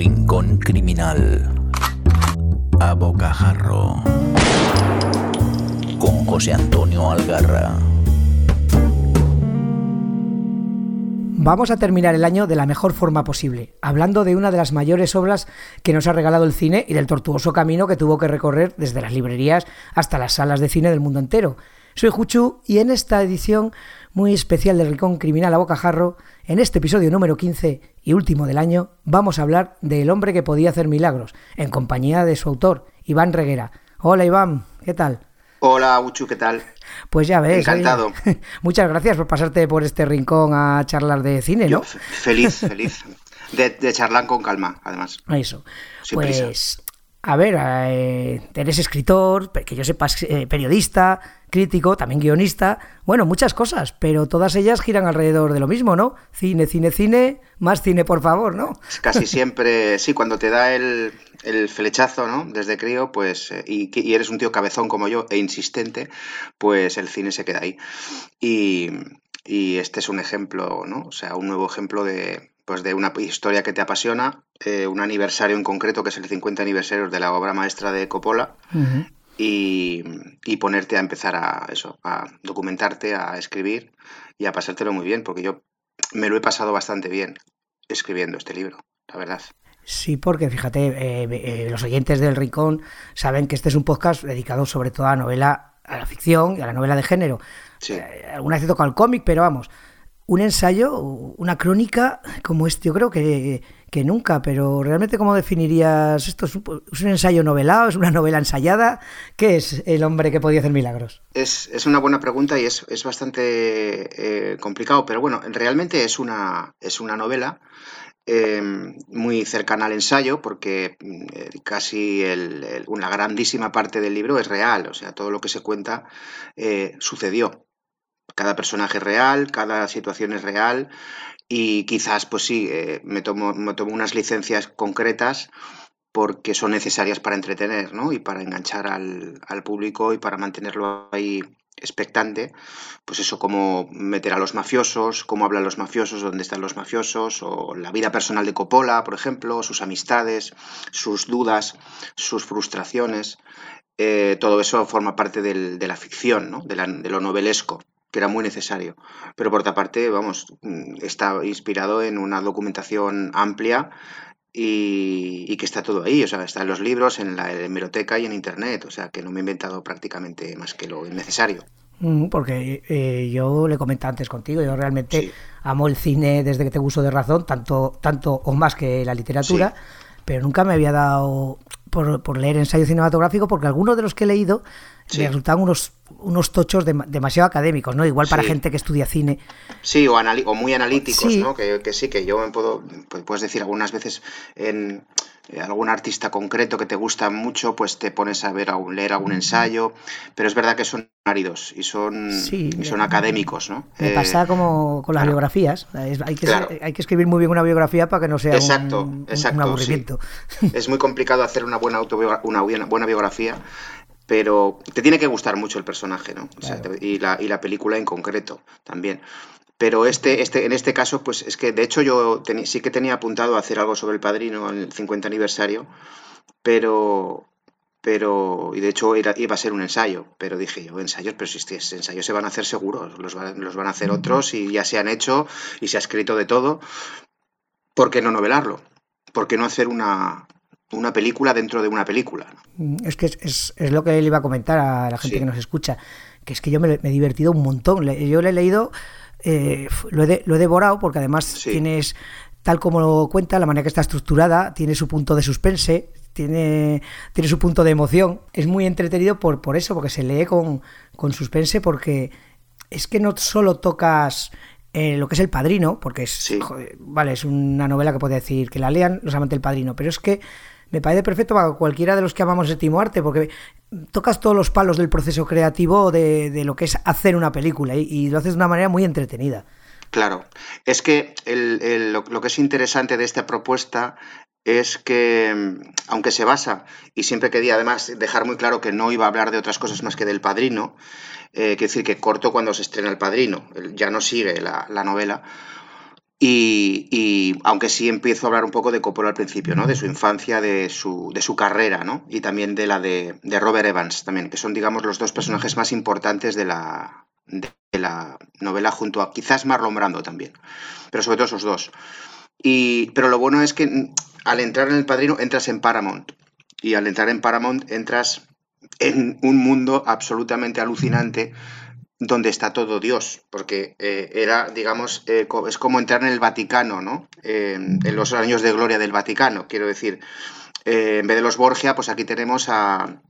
Rincón Criminal. A Bocajarro. Con José Antonio Algarra. Vamos a terminar el año de la mejor forma posible, hablando de una de las mayores obras que nos ha regalado el cine y del tortuoso camino que tuvo que recorrer desde las librerías hasta las salas de cine del mundo entero. Soy Juchu y en esta edición muy especial del Rincón Criminal a Bocajarro, en este episodio número 15 y último del año, vamos a hablar del hombre que podía hacer milagros, en compañía de su autor, Iván Reguera. Hola Iván, ¿qué tal? Hola, Uchu, ¿qué tal? Pues ya ves. Encantado. Muchas gracias por pasarte por este rincón a charlar de cine, ¿no? feliz, feliz. De, charlar con calma, además. Eso. pues, a ver, eh, eres escritor, que yo sepas, eh, periodista, crítico, también guionista, bueno, muchas cosas, pero todas ellas giran alrededor de lo mismo, ¿no? Cine, cine, cine, más cine, por favor, ¿no? Casi siempre, sí, cuando te da el, el flechazo, ¿no? Desde crío, pues, eh, y, eres un tío cabezón como yo e insistente, pues el cine se queda ahí. Y, este es un ejemplo, ¿no? O sea, un nuevo ejemplo de, pues de una historia que te apasiona, eh, un aniversario en concreto, que es el 50 aniversario de la obra maestra de Coppola, y, y, ponerte a empezar a eso, a documentarte, a escribir y a pasártelo muy bien, porque yo me lo he pasado bastante bien escribiendo este libro, la verdad. Sí, porque fíjate, eh, eh, los oyentes del Rincón saben que este es un podcast dedicado sobre todo a la novela, a la ficción y a la novela de género. Sí. Alguna vez he tocado el cómic, pero vamos, un ensayo, una crónica como este, yo creo que, que nunca, pero realmente ¿cómo definirías esto? ¿Es un, ensayo novelado? ¿Es una novela ensayada? ¿Qué es el hombre que podía hacer milagros? Es, es una buena pregunta y es, es bastante complicado, pero bueno, realmente es una, es una novela Em, muy cercana al ensayo, porque mm, casi una grandísima parte del libro es real, o sea, todo lo que se cuenta eh, sucedió. Cada personaje es real, cada situación es real y quizás, pues sí, eh, me, tomo, me tomo unas licencias concretas porque son necesarias para entretener ¿no? y para enganchar al, al público y para mantenerlo ahí expectante, pues eso, cómo meter a los mafiosos, cómo hablan los mafiosos, dónde están los mafiosos, o la vida personal de Coppola, por ejemplo, sus amistades, sus dudas, sus frustraciones. Eh, todo eso forma parte de la ficción, ¿no? de lo novelesco que era muy necesario. Pero por otra parte, vamos, mm, está inspirado en una documentación amplia y, que está todo ahí, o sea, está en los libros, en la hemeroteca y en internet, o sea, que no me he inventado prácticamente más que lo necesario. Mm, porque eh, yo le comenté antes contigo, yo realmente amo el cine desde que te uso de razón, tanto, tanto o más que la literatura, pero nunca me había dado por, por leer ensayo cinematográfico, porque algunos de los que he leído me resultaban unos, unos tochos demasiado académicos, ¿no? Igual para gente que estudia cine. Sí, o, o muy analíticos, ¿no? Que, que, sí, que yo me puedo, pues, puedes decir algunas veces en eh, algún artista concreto que te gusta mucho, pues te pones a ver leer algún ensayo, pero es verdad que son áridos y son, son académicos, ¿no? Me pasa como con las biografías, hay, que, hay que escribir muy bien una biografía para que no sea exacto, un, exacto, aburrimiento. Es muy complicado hacer una buena, una buena biografía pero te tiene que gustar mucho el personaje, ¿no? y, la, y, la, película en concreto también. Pero este, este, en este caso, pues es que de hecho yo sí que tenía apuntado a hacer algo sobre el padrino en el 50 aniversario, pero, pero y de hecho iba a ser un ensayo, pero dije yo, ensayos, pero si estos ensayos se van a hacer seguros, los los van a hacer otros y ya se han hecho y se ha escrito de todo, ¿por qué no novelarlo? ¿Por qué no hacer una, una película dentro de una película. Mm, es que es, es, lo que él iba a comentar a la gente que nos escucha, que es que yo me, he divertido un montón. Yo le he leído, eh, lo, he lo, he devorado, porque además tienes, tal como lo cuenta, la manera que está estructurada, tiene su punto de suspense, tiene, tiene su punto de emoción. Es muy entretenido por, por eso, porque se lee con, con suspense, porque es que no solo tocas eh, lo que es El Padrino, porque es, vale, es una novela que puede decir que la lean los amantes del Padrino, pero es que me parece perfecto para cualquiera de los que amamos el arte, porque tocas todos los palos del proceso creativo de, lo que es hacer una película y, lo haces de una manera muy entretenida. Claro, es que lo, que es interesante de esta propuesta es que, aunque se basa, y siempre quería además dejar muy claro que no iba a hablar de otras cosas más que del padrino, eh, quiero decir que corto cuando se estrena el padrino, ya no sigue la novela, Y, aunque sí empiezo a hablar un poco de Coppola al principio, ¿no? De su infancia, de su, de su carrera, ¿no? Y también de la de, Robert Evans, también, que son, digamos, los dos personajes más importantes de la, de la novela junto a quizás Marlon Brando también, pero sobre todo esos dos. Y, pero lo bueno es que al entrar en El Padrino entras en Paramount y al entrar en Paramount entras en un mundo absolutamente alucinante donde está todo Dios, porque eh, era, digamos, eh, es como entrar en el Vaticano, ¿no? en los años de gloria del Vaticano, quiero decir. Eh, en vez de los Borgia, pues aquí tenemos a,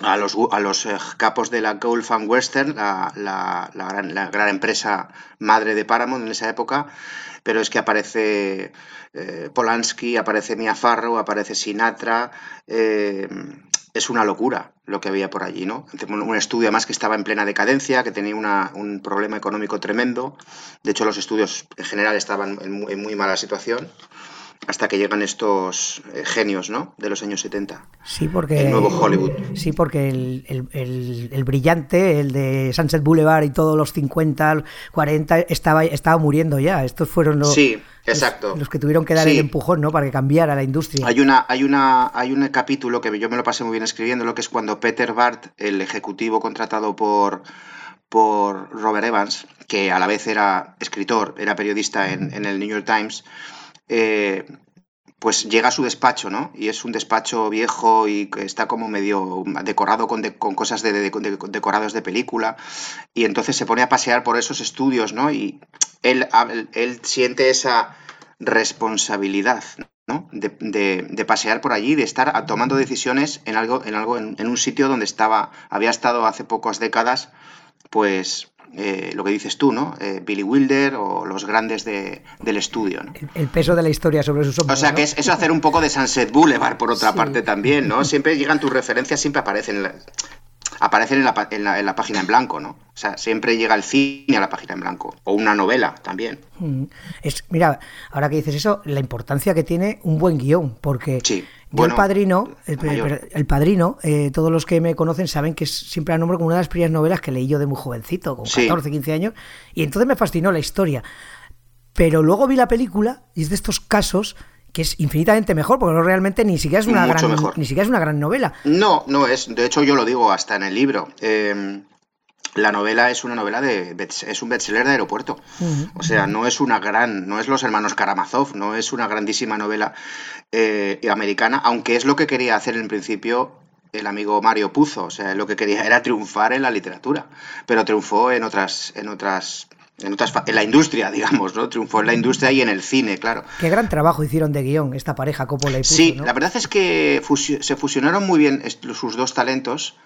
a los, a los capos de la Gulf and Western, la, la, gran, la, gran, empresa madre de Paramount en esa época, pero es que aparece Polanski, aparece Mia Farrow, aparece Sinatra, es una locura lo que había por allí, ¿no? Un estudio además que estaba en plena decadencia, que tenía un problema económico tremendo. De hecho, los estudios en general estaban en muy, mala situación hasta que llegan estos eh, genios ¿no? de los años 70. Sí, porque. El nuevo Hollywood. Sí, porque el, brillante, el de Sunset Boulevard y todos los 50, 40, estaba, estaba muriendo ya. Estos fueron los. Sí, Exacto. Los, que tuvieron que dar el empujón, ¿no? Para que cambiara la industria. Hay una, hay una, hay un capítulo que yo me lo pasé muy bien escribiendo, lo que es cuando Peter Bart, el ejecutivo contratado por, por Robert Evans, que a la vez era escritor, era periodista en, el New York Times, eh, pues llega a su despacho, ¿no? Y es un despacho viejo y está como medio decorado con, cosas de, decorados de película. Y entonces se pone a pasear por esos estudios, ¿no? Y él, él siente esa responsabilidad, ¿no? De, pasear por allí, de estar tomando decisiones en algo, en algo, en un sitio donde estaba, había estado hace pocas décadas, pues eh, lo que dices tú, ¿no? Eh, Billy Wilder o los grandes del estudio. ¿no? El, peso de la historia sobre sus hombros. O sea, que es eso hacer un poco de Sunset Boulevard, por otra parte también, ¿no? Siempre llegan tus referencias, siempre aparecen aparecen en la, en, la, página en blanco, ¿no? O sea, siempre llega el cine a la página en blanco. O una novela también. Mm. Es, mira, ahora que dices eso, la importancia que tiene un buen guion, porque sí. Yo el padrino, el, padrino, eh, todos los que me conocen saben que siempre la nombro como una de las primeras novelas que leí yo de muy jovencito, con 14, 15 años, y entonces me fascinó la historia. Pero luego vi la película y es de estos casos que es infinitamente mejor, porque realmente ni siquiera es una gran ni siquiera es una gran novela. No, no es. De hecho, yo lo digo hasta en el libro. Em, la novela es una novela de es un bestseller de aeropuerto. O sea, no es una gran, no es los hermanos Karamazov, no es una grandísima novela eh, americana, aunque es lo que quería hacer en principio el amigo Mario Puzo. O sea, lo que quería era triunfar en la literatura, pero triunfó en otras, en otras en, en la industria, digamos, ¿no? Triunfó en la industria y en el cine, claro. Qué gran trabajo hicieron de guion esta pareja, Coppola y Puzo, Sí, la verdad es que se fusionaron muy bien sus dos talentos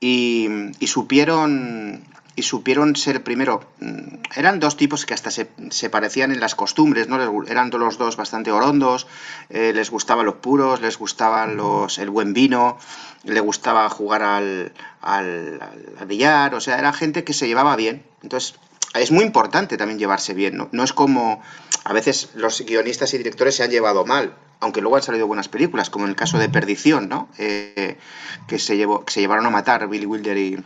y, supieron y supieron ser primero mm, eran dos tipos que hasta se, parecían en las costumbres no eran los dos bastante orondos eh, les gustaban los puros les gustaban los el buen vino le gustaba jugar al, al, al billar o sea era gente que se llevaba bien entonces es muy importante también llevarse bien, ¿no? No es como a veces los guionistas y directores se han llevado mal, aunque luego han salido buenas películas, como en el caso de Perdición, ¿no? Eh, que, se llevó, que se llevaron a matar Billy Wilder y,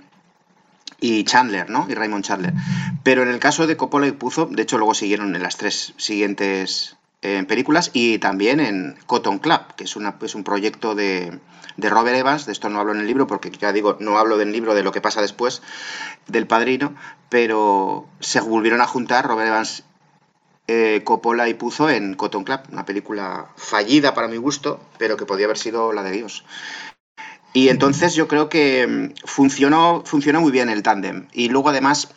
y Chandler, ¿no? Y Raymond Chandler. Pero en el caso de Coppola y Puzo, de hecho luego siguieron en las tres siguientes en películas y también en Cotton Club, que es, una, es un proyecto de, de, Robert Evans. De esto no hablo en el libro porque ya digo, no hablo del libro de lo que pasa después del padrino, pero se volvieron a juntar Robert Evans, eh, Coppola y Puzo en Cotton Club, una película fallida para mi gusto, pero que podía haber sido la de Dios. Y entonces yo creo que mm, funcionó, funcionó muy bien el tándem. Y luego además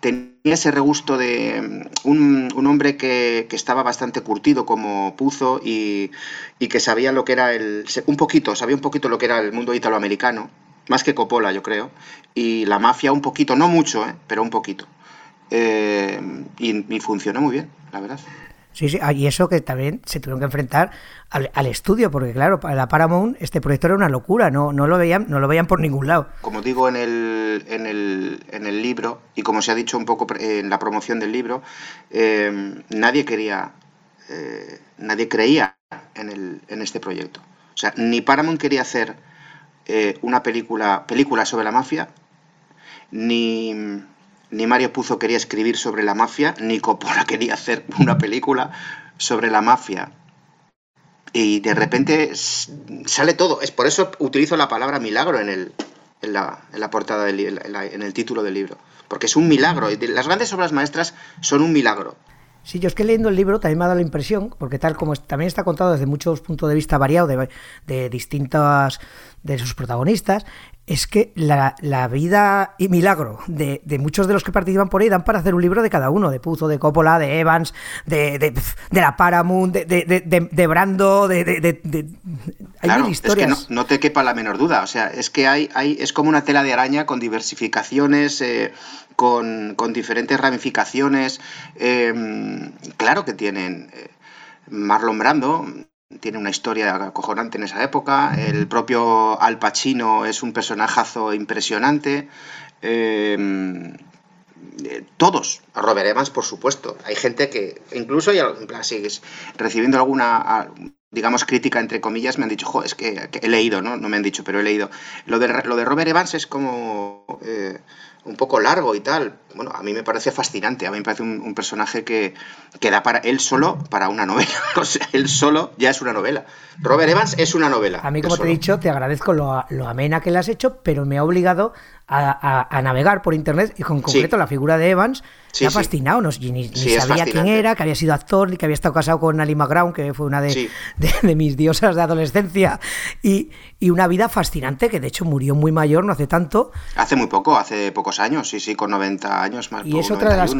tenía ese regusto de mm, un, hombre que, estaba bastante curtido como Puzo y, que sabía lo que era el... un poquito, sabía un poquito lo que era el mundo italoamericano, más que Coppola yo creo, y la mafia un poquito, no mucho, ¿eh? pero un poquito. Eh, y, y funcionó muy bien, la verdad. Sí, sí, ah, y eso que también se tuvieron que enfrentar al, estudio, porque claro, para la Paramount este proyecto era una locura, no, no, lo veían, no lo veían por ningún lado. Como digo en el, en el, en el libro, y como se ha dicho un poco en la promoción del libro, eh, nadie quería, eh, nadie creía en, el, en este proyecto. O sea, ni Paramount quería hacer eh, una película, película sobre la mafia, ni ni Mario Puzo quería escribir sobre la mafia, ni Coppola quería hacer una película sobre la mafia. Y de repente sale todo. Es por eso utilizo la palabra milagro en, el, en, la, en la portada del en el título del libro. Porque es un milagro. Las grandes obras maestras son un milagro. Sí, yo es que leyendo el libro también me ha dado la impresión, porque tal como también está contado desde muchos puntos de vista variados de, de distintas de sus protagonistas, es que la, vida y milagro de, muchos de los que participan por ahí dan para hacer un libro de cada uno, de Puzo, de Coppola, de Evans, de, de, la Paramount, de, Brando, de... hay claro, historias. Es que no, te quepa la menor duda, o sea, es que hay, hay es como una tela de araña con diversificaciones, eh, con, diferentes ramificaciones, em, claro que tienen... Eh, Marlon Brando tiene una historia acojonante en esa época. El propio Al Pacino es un personajazo impresionante. Eh, todos, Robert Evans, por supuesto. Hay gente que, incluso, hay, recibiendo alguna, digamos, crítica, entre comillas, me han dicho, jo, es que, he leído, ¿no? No me han dicho, pero he leído. Lo de, lo de Robert Evans es como... Eh, un poco largo y tal. Bueno, a mí me parece fascinante. A mí me parece un, personaje que, que, da para él solo para una novela. o sea, él solo ya es una novela. Robert Evans es una novela. A mí, como te he dicho, te agradezco lo, lo amena que le has hecho, pero me ha obligado a, navegar por internet y con concreto la figura de Evans me ha fascinado. No, ni, sabía quién era, que había sido actor, ni que había estado casado con Ali McGraw, que fue una de, de, mis diosas de adolescencia. Y, y, una vida fascinante, que de hecho murió muy mayor, no hace tanto. Hace muy poco, hace pocos años, sí, sí, con 90 años más. Y es otra de las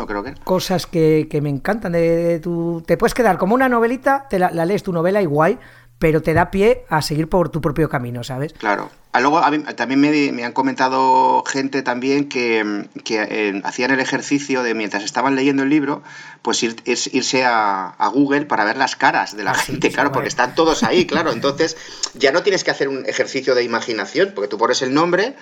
cosas que, que, me encantan. De, tu, te puedes quedar como una novelita, te la, la lees tu novela y guay pero te da pie a seguir por tu propio camino, ¿sabes? Claro. Ah, luego también me, han comentado gente también que, eh, hacían el ejercicio de mientras estaban leyendo el libro, pues ir, irse a, Google para ver las caras de la ah, gente, claro, porque están todos ahí, claro. Entonces ya no tienes que hacer un ejercicio de imaginación, porque tú pones el nombre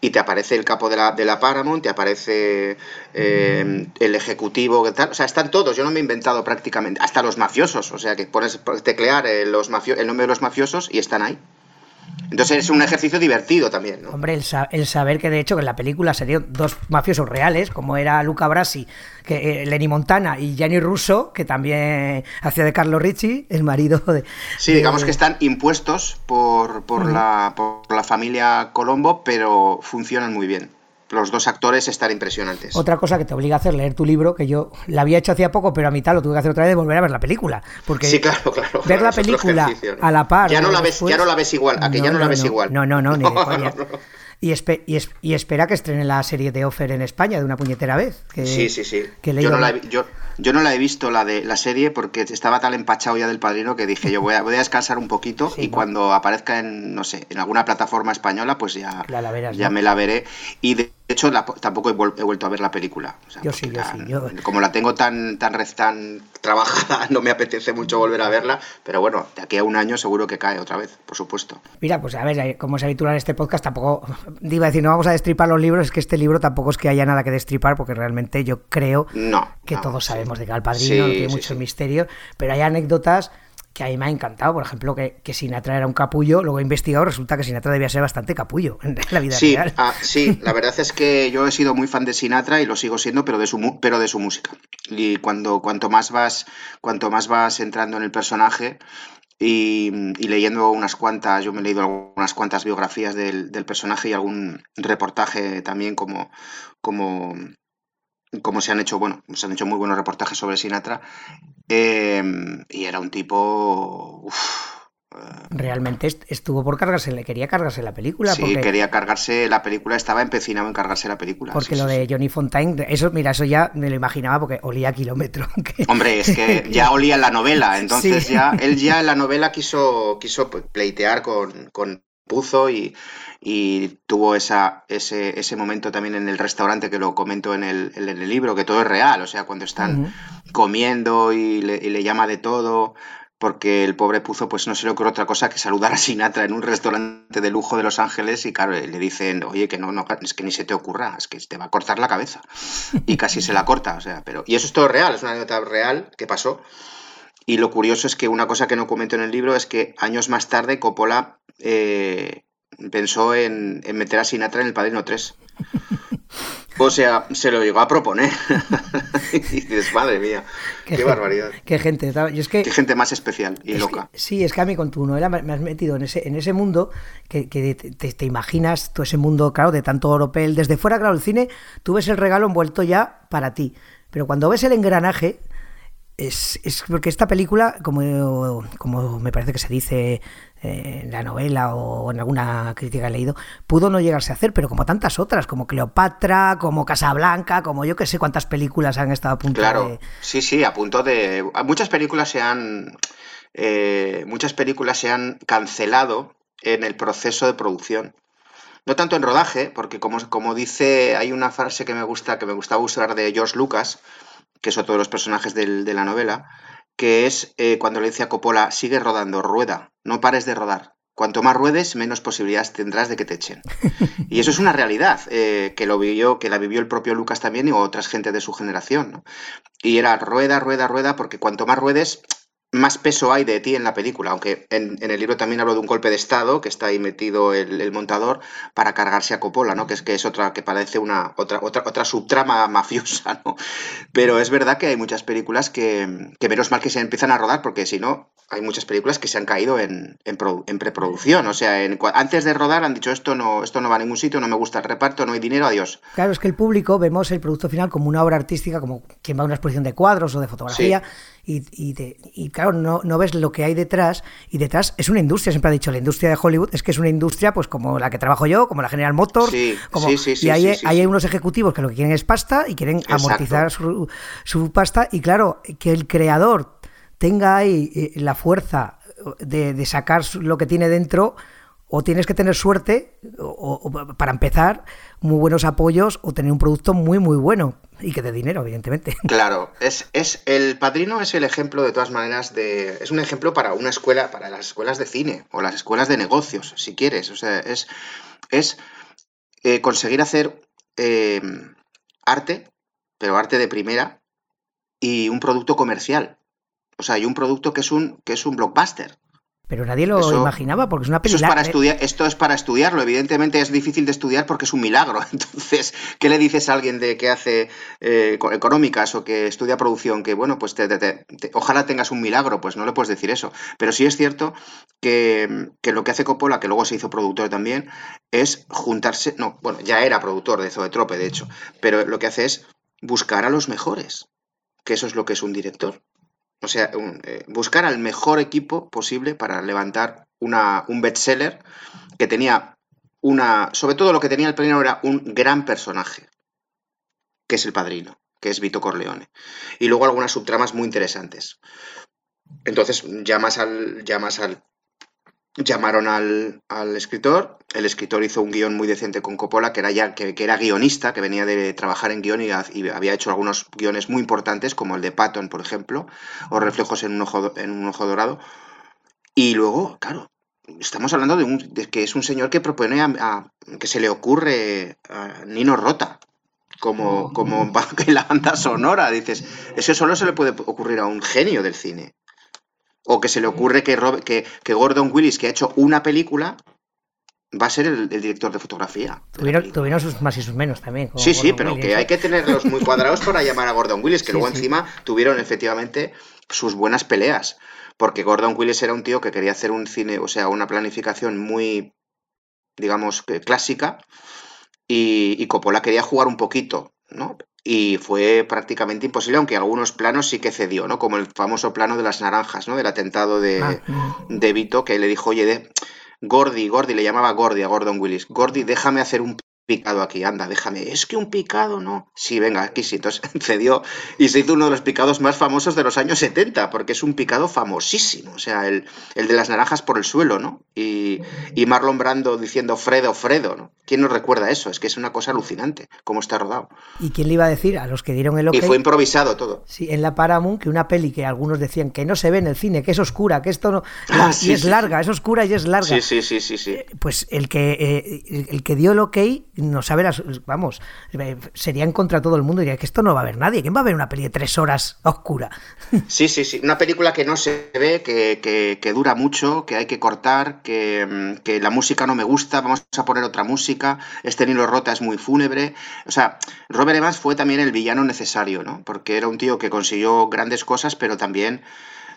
y te aparece el capo de la, de la Paramount, te aparece eh, el ejecutivo, tal. O sea, están todos, yo no me he inventado prácticamente, hasta los mafiosos, o sea, que pones teclear el, los el nombre de los mafiosos y están ahí. Entonces es un ejercicio divertido también, ¿no? Hombre, el, saber que de hecho en la película dio dos mafiosos reales, como era Luca Brasi, que eh, Lenny Montana y Gianni Russo, que también hacía de Carlo Ricci, el marido de... Sí, digamos que están impuestos por, por, la, por la familia Colombo, pero funcionan muy bien los dos actores están impresionantes. Otra cosa que te obliga a hacer, leer tu libro, que yo la había hecho hacía poco, pero a mitad lo tuve que hacer otra vez, de volver a ver la película. Porque sí, claro, claro. Ver la película a la par. Ya no la ves, ya no la ves igual, a que ya no, la ves igual. No, no, no, ni Y, y, espera que estrene la serie de Offer en España de una puñetera vez. sí, sí, sí. yo, no la he, yo, yo, no la he visto la de la serie porque estaba tan empachado ya del padrino que dije yo voy a, voy a descansar un poquito y cuando aparezca en, no sé, en alguna plataforma española, pues ya, ya me la veré. Y de hecho tampoco he, vuelto a ver la película. yo sí, yo sí. Como la tengo tan, tan, tan trabajada, no me apetece mucho volver a verla, pero bueno, de aquí a un año seguro que cae otra vez, por supuesto. Mira, pues a ver, eh, como es habitual en este podcast, tampoco, digo decir, no vamos a destripar los libros, es que este libro tampoco es que haya nada que destripar, porque realmente yo creo que todos sabemos de que al padrino, no tiene mucho misterio, pero hay anécdotas que a mí me ha encantado, por ejemplo, que, que, Sinatra era un capullo, luego he investigado, resulta que Sinatra debía ser bastante capullo en la vida sí, real. Ah, sí, la verdad es que yo he sido muy fan de Sinatra y lo sigo siendo, pero de su, pero de su música. Y cuando, cuanto, más vas, cuanto más vas entrando en el personaje, y, leyendo unas cuantas, yo me he leído algunas cuantas biografías del, del personaje y algún reportaje también como, como, como se han hecho, bueno, se han hecho muy buenos reportajes sobre Sinatra, em, y era un tipo... Eh, Realmente estuvo por cargarse, le quería cargarse la película. Sí, quería cargarse la película, estaba empecinado en cargarse la película. Porque lo de Johnny Fontaine, eso, mira, eso ya me lo imaginaba porque olía a kilómetro. Hombre, es que ya olía en la novela, entonces ya, él ya en la novela quiso, quiso pleitear con, con Puzo y, y tuvo esa, ese, ese, momento también en el restaurante que lo comento en el, en el libro, que todo es real, o sea, cuando están comiendo y le, llama de todo, porque el pobre Puzo pues no se le ocurre otra cosa que saludar a Sinatra en un restaurante de lujo de Los Ángeles y claro, le dicen, oye, que no, no, es que ni se te ocurra, es que te va a cortar la cabeza. Y casi se la corta, o sea, pero... Y eso es todo real, es una anécdota real que pasó. Y lo curioso es que una cosa que no comento en el libro es que años más tarde Coppola eh, pensó en, meter a Sinatra en El Padrino 3. O sea, se lo llegó a proponer. y dices, madre mía, qué, barbaridad. Qué gente. es que, qué gente más especial y loca. sí, es que a mí con tu novela me has metido en ese, en ese mundo que, te, imaginas todo ese mundo, claro, de tanto europeo. Desde fuera, claro, el cine, tú ves el regalo envuelto ya para ti. Pero cuando ves el engranaje, es, es, porque esta película, como, como me parece que se dice en la novela o en alguna crítica he leído, pudo no llegarse a hacer, pero como tantas otras, como Cleopatra, como Casablanca, como yo que sé cuántas películas han estado a punto claro, de... sí, sí, a punto de... Muchas películas se han... Eh, muchas películas se han cancelado en el proceso de producción. No tanto en rodaje, porque como, como dice, hay una frase que me gusta, que me gustaba usar de George Lucas, que es otro de los personajes del, de la novela, que es eh, cuando le dice a Coppola, sigue rodando, rueda, no pares de rodar. Cuanto más ruedes, menos posibilidades tendrás de que te echen. Y eso es una realidad, eh, que lo vivió, que la vivió el propio Lucas también y otras gente de su generación. Y era rueda, rueda, rueda, porque cuanto más ruedes, más peso hay de ti en la película, aunque en, el libro también hablo de un golpe de estado que está ahí metido el, montador para cargarse a Coppola, ¿no? Que es que es otra que parece una otra otra otra subtrama mafiosa, ¿no? Pero es verdad que hay muchas películas que, que menos mal que se empiezan a rodar porque si no hay muchas películas que se han caído en, en, preproducción, o sea, antes de rodar han dicho esto no esto no va a ningún sitio, no me gusta el reparto, no hay dinero, adiós. Claro, es que el público vemos el producto final como una obra artística, como quien va a una exposición de cuadros o de fotografía y, y, claro, no, no, ves lo que hay detrás y detrás es una industria, siempre ha dicho, la industria de Hollywood es que es una industria pues como la que trabajo yo, como la General Motors, como, y hay, hay unos ejecutivos que lo que quieren es pasta y quieren amortizar su, su pasta y claro, que el creador tenga ahí eh, la fuerza de, de sacar lo que tiene dentro, o tienes que tener suerte o, para empezar muy buenos apoyos o tener un producto muy muy bueno y que de dinero evidentemente. Claro es, es el padrino es el ejemplo de todas maneras de es un ejemplo para una escuela para las escuelas de cine o las escuelas de negocios si quieres. O sea es es eh, conseguir hacer eh, arte pero arte de primera y un producto comercial. O sea y un producto que es un que es un blockbuster pero nadie lo imaginaba porque es una película. para estudiar, esto es para estudiarlo. Evidentemente es difícil de estudiar porque es un milagro. Entonces, ¿qué le dices a alguien de que hace eh, económicas o que estudia producción? Que bueno, pues ojalá tengas un milagro. Pues no le puedes decir eso. Pero sí es cierto que, lo que hace Coppola, que luego se hizo productor también, es juntarse. No, bueno, ya era productor de Zoetrope, de hecho. Pero lo que hace es buscar a los mejores. Que eso es lo que es un director. O sea, eh, buscar al mejor equipo posible para levantar un bestseller que tenía una. Sobre todo lo que tenía el padrino era un gran personaje, que es el padrino, que es Vito Corleone. Y luego algunas subtramas muy interesantes. Entonces llamas al, llamas al llamaron al, escritor, el escritor hizo un guion muy decente con Coppola, que era ya que, era guionista, que venía de trabajar en guion y, había hecho algunos guiones muy importantes, como el de Patton, por ejemplo, o Reflejos en un ojo, en un ojo dorado. Y luego, claro, estamos hablando de, un, que es un señor que propone a, que se le ocurre a Nino Rota. Como, como en la banda sonora, dices, eso solo se le puede ocurrir a un genio del cine. O que se le ocurre que, que, que Gordon Willis, que ha hecho una película, va a ser el, director de fotografía. tuvieron, sus más y sus menos también. Sí, sí, pero que hay que tenerlos muy cuadrados para llamar a Gordon Willis, que luego encima tuvieron efectivamente sus buenas peleas. Porque Gordon Willis era un tío que quería hacer un cine, o sea, una planificación muy, digamos, clásica. Y, y Coppola quería jugar un poquito, ¿no? Y fue prácticamente imposible, aunque algunos planos sí que cedió, ¿no? Como el famoso plano de las naranjas, ¿no? Del atentado de, ah, de Vito, que le dijo, oye, de, Gordy, Gordy, le llamaba Gordy a Gordon Willis, Gordy, déjame hacer un picado aquí, anda, déjame. Es que un picado, ¿no? Sí, venga, aquí sí. Entonces cedió y se hizo uno de los picados más famosos de los años 70, porque es un picado famosísimo. O sea, el, el de las naranjas por el suelo, ¿no? Y, y, Marlon Brando diciendo Fredo, Fredo, ¿no? ¿Quién nos recuerda eso? Es que es una cosa alucinante cómo está rodado. ¿Y quién le iba a decir a los que dieron el ok? Y fue improvisado todo. Sí, en la Paramount, que una peli que algunos decían que no se ve en el cine, que es oscura, que esto no. Ah, y es larga, es oscura y es larga. Sí, sí, sí, sí. sí. Pues el que, eh, el que dio el ok no sabe las, vamos, eh, serían contra todo el mundo, diría que esto no va a ver nadie, ¿quién va a ver una peli de tres horas oscura? Sí, sí, sí, una película que no se ve, que, dura mucho, que hay que cortar, que, que, la música no me gusta, vamos a poner otra música, este Nilo Rota es muy fúnebre, o sea, Robert Evans fue también el villano necesario, ¿no? Porque era un tío que consiguió grandes cosas, pero también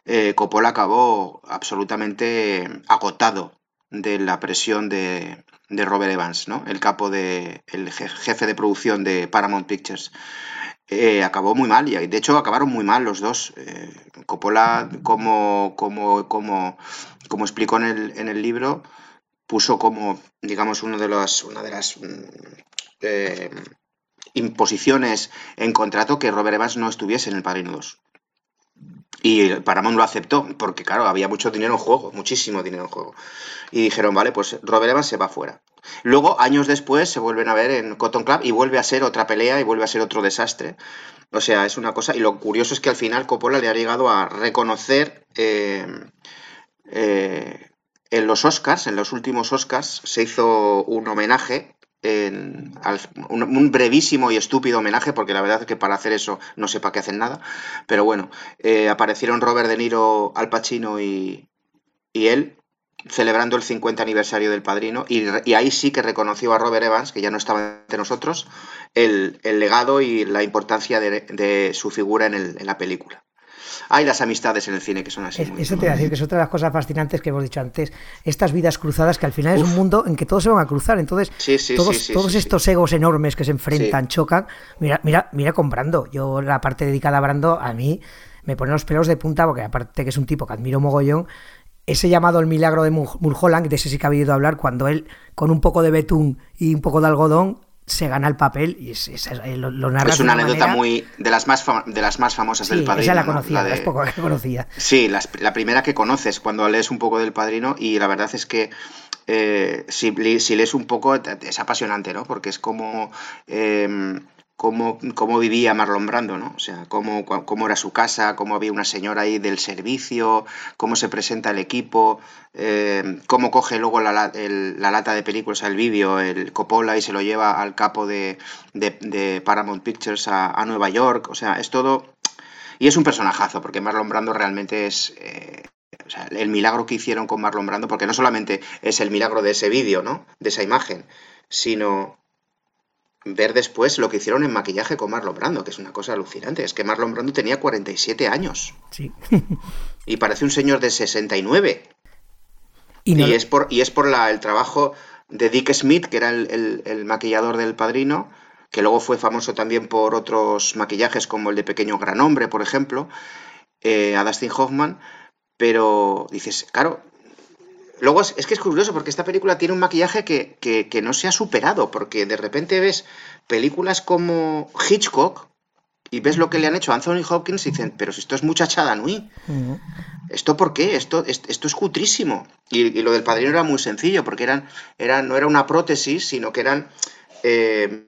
eh, Coppola acabó absolutamente agotado de la presión de, de Robert Evans, ¿no? El capo de, el jefe de producción de Paramount Pictures. Eh, acabó muy mal, y de hecho acabaron muy mal los dos. Eh, Coppola, como, como, como, como explicó en el, en el libro, puso como, digamos, uno de los, una de las mm, eh, imposiciones en contrato que Robert Evans no estuviese en el Padrino 2. Y Paramount lo aceptó, porque claro, había mucho dinero en juego, muchísimo dinero en juego. Y dijeron, vale, pues Robert Evans se va fuera. Luego, años después, se vuelven a ver en Cotton Club y vuelve a ser otra pelea y vuelve a ser otro desastre. O sea, es una cosa. Y lo curioso es que al final Coppola le ha llegado a reconocer eh, eh, en los Oscars, en los últimos Oscars, se hizo un homenaje un, brevísimo y estúpido homenaje, porque la verdad es que para hacer eso no sé para qué hacen nada, pero bueno, eh, aparecieron Robert De Niro, Al Pacino y, y él celebrando el 50 aniversario del padrino y, ahí sí que reconoció a Robert Evans, que ya no estaba entre nosotros, el, legado y la importancia de, su figura en la película hay las amistades en el cine que son así. eso te voy a decir que es otra de las cosas fascinantes que hemos dicho antes, estas vidas cruzadas que al final es un mundo en que todos se van a cruzar, entonces todos, todos estos egos enormes que se enfrentan, chocan, mira, mira, mira con Brando, yo la parte dedicada a Brando a mí me pone los pelos de punta porque aparte que es un tipo que admiro mogollón, ese llamado el milagro de Mulholland, de ese sí que ha habido hablar, cuando él con un poco de betún y un poco de algodón se gana el papel y es, es, eh, lo, Es una anécdota muy de las más de las más famosas del padrino. Esa la conocía, la poco que conocía. Sí, la, primera que conoces cuando lees un poco del padrino y la verdad es que eh, si, si, lees un poco es apasionante, ¿no? Porque es como eh, cómo, cómo, vivía Marlon Brando, ¿no? O sea, cómo, cómo, era su casa, cómo había una señora ahí del servicio, cómo se presenta el equipo, eh, cómo coge luego la, la, lata de películas, el vídeo, el Coppola y se lo lleva al capo de, de, Paramount Pictures a, Nueva York. O sea, es todo... Y es un personajazo, porque Marlon Brando realmente es... Eh, o sea, el milagro que hicieron con Marlon Brando, porque no solamente es el milagro de ese vídeo, ¿no? De esa imagen, sino ver después lo que hicieron en maquillaje con Marlon Brando, que es una cosa alucinante. Es que Marlon Brando tenía 47 años. Sí. y parece un señor de 69. Y, y es por, y es por la, el trabajo de Dick Smith, que era el, maquillador del padrino, que luego fue famoso también por otros maquillajes como el de Pequeño Gran Hombre, por ejemplo, eh, a Dustin Hoffman. Pero dices, claro, Luego es, que es curioso porque esta película tiene un maquillaje que, no se ha superado, porque de repente ves películas como Hitchcock y ves lo que le han hecho a Anthony Hopkins y dicen, pero si esto es muchachada Nui, ¿esto por qué? Esto, esto es cutrísimo. Y, lo del padrino era muy sencillo, porque eran, eran, no era una prótesis, sino que eran eh,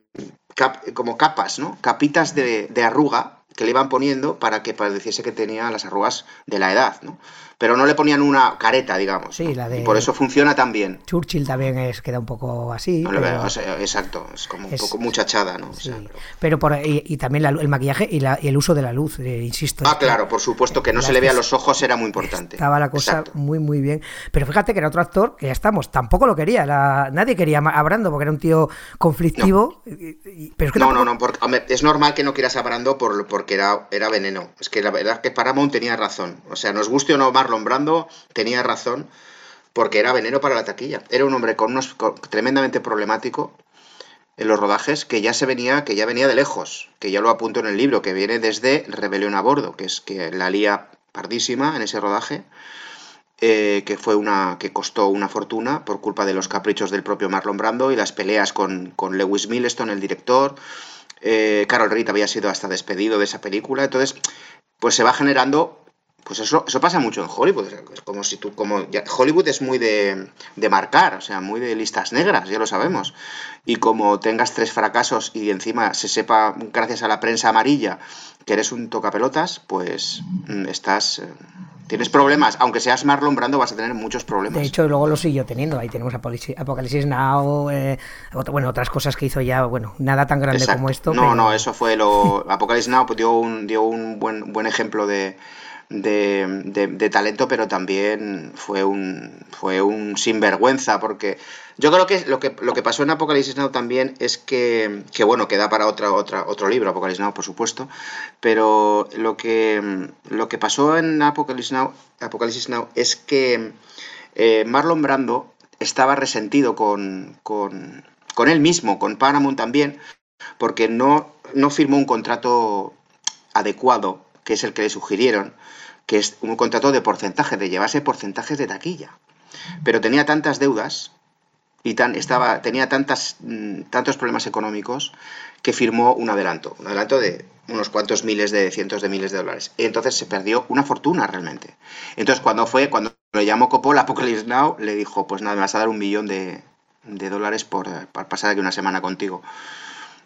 como capas, ¿no? Capitas de, de arruga que le iban poniendo para que pareciese que tenía las arrugas de la edad, ¿no? Pero no le ponían una careta, digamos. Sí, la de... Y por eso funciona tan bien. Churchill también es, queda un poco así. exacto, es como un poco muchachada, ¿no? Sí. pero... por, y, también el maquillaje y, la, y, el uso de la luz, eh, insisto. Ah, claro, por supuesto, que no se le vea los ojos era muy importante. Estaba la cosa muy, muy bien. Pero fíjate que era otro actor, que ya estamos, tampoco lo quería. nadie quería a Brando porque era un tío conflictivo. No, no, no, es normal que no quieras a Brando por, porque era, era veneno. Es que la verdad es que Paramount tenía razón. O sea, nos guste o no más Marlon tenía razón porque era veneno para la taquilla. Era un hombre con tremendamente problemático en los rodajes que ya se venía, que ya venía de lejos, que ya lo apunto en el libro, que viene desde Rebelión a bordo, que es que la lía pardísima en ese rodaje, eh, que fue una que costó una fortuna por culpa de los caprichos del propio Marlon Brando y las peleas con, Lewis Milestone, el director. Eh, Carol Reed había sido hasta despedido de esa película, entonces pues se va generando pues eso, eso pasa mucho en Hollywood. Es como si tú, como Hollywood es muy de, de, marcar, o sea, muy de listas negras, ya lo sabemos. Y como tengas tres fracasos y encima se sepa, gracias a la prensa amarilla, que eres un tocapelotas, pues mm, estás, eh, Tienes problemas, aunque seas Marlon Brando vas a tener muchos problemas. De hecho, luego lo siguió teniendo. Ahí tenemos Apocalipsis Now, eh, bueno, otras cosas que hizo ya, bueno, nada tan grande como esto. No, no, eso fue lo... Apocalipsis Now pues, dio un, dio un buen, buen ejemplo de, de, talento, pero también fue un, fue un sinvergüenza, porque yo creo que lo que, lo que pasó en Apocalipsis Now también es que, que bueno, queda para otra, otra, otro libro, Apocalipsis Now, por supuesto, pero lo que, lo que pasó en Apocalipsis Now, Apocalipsis es que eh, Marlon Brando estaba resentido con, con, con él mismo, con Paramount también, porque no, no firmó un contrato adecuado que es el que le sugirieron, que es un contrato de porcentaje, de llevarse porcentajes de taquilla. Pero tenía tantas deudas y tan, estaba, tenía tantas, mm, tantos problemas económicos que firmó un adelanto, un adelanto de unos cuantos miles de cientos de miles de dólares. Y entonces se perdió una fortuna realmente. Entonces cuando fue, cuando lo llamó Coppola Apocalypse Now, le dijo, pues nada, me vas a dar un millón de, dólares por, por pasar aquí una semana contigo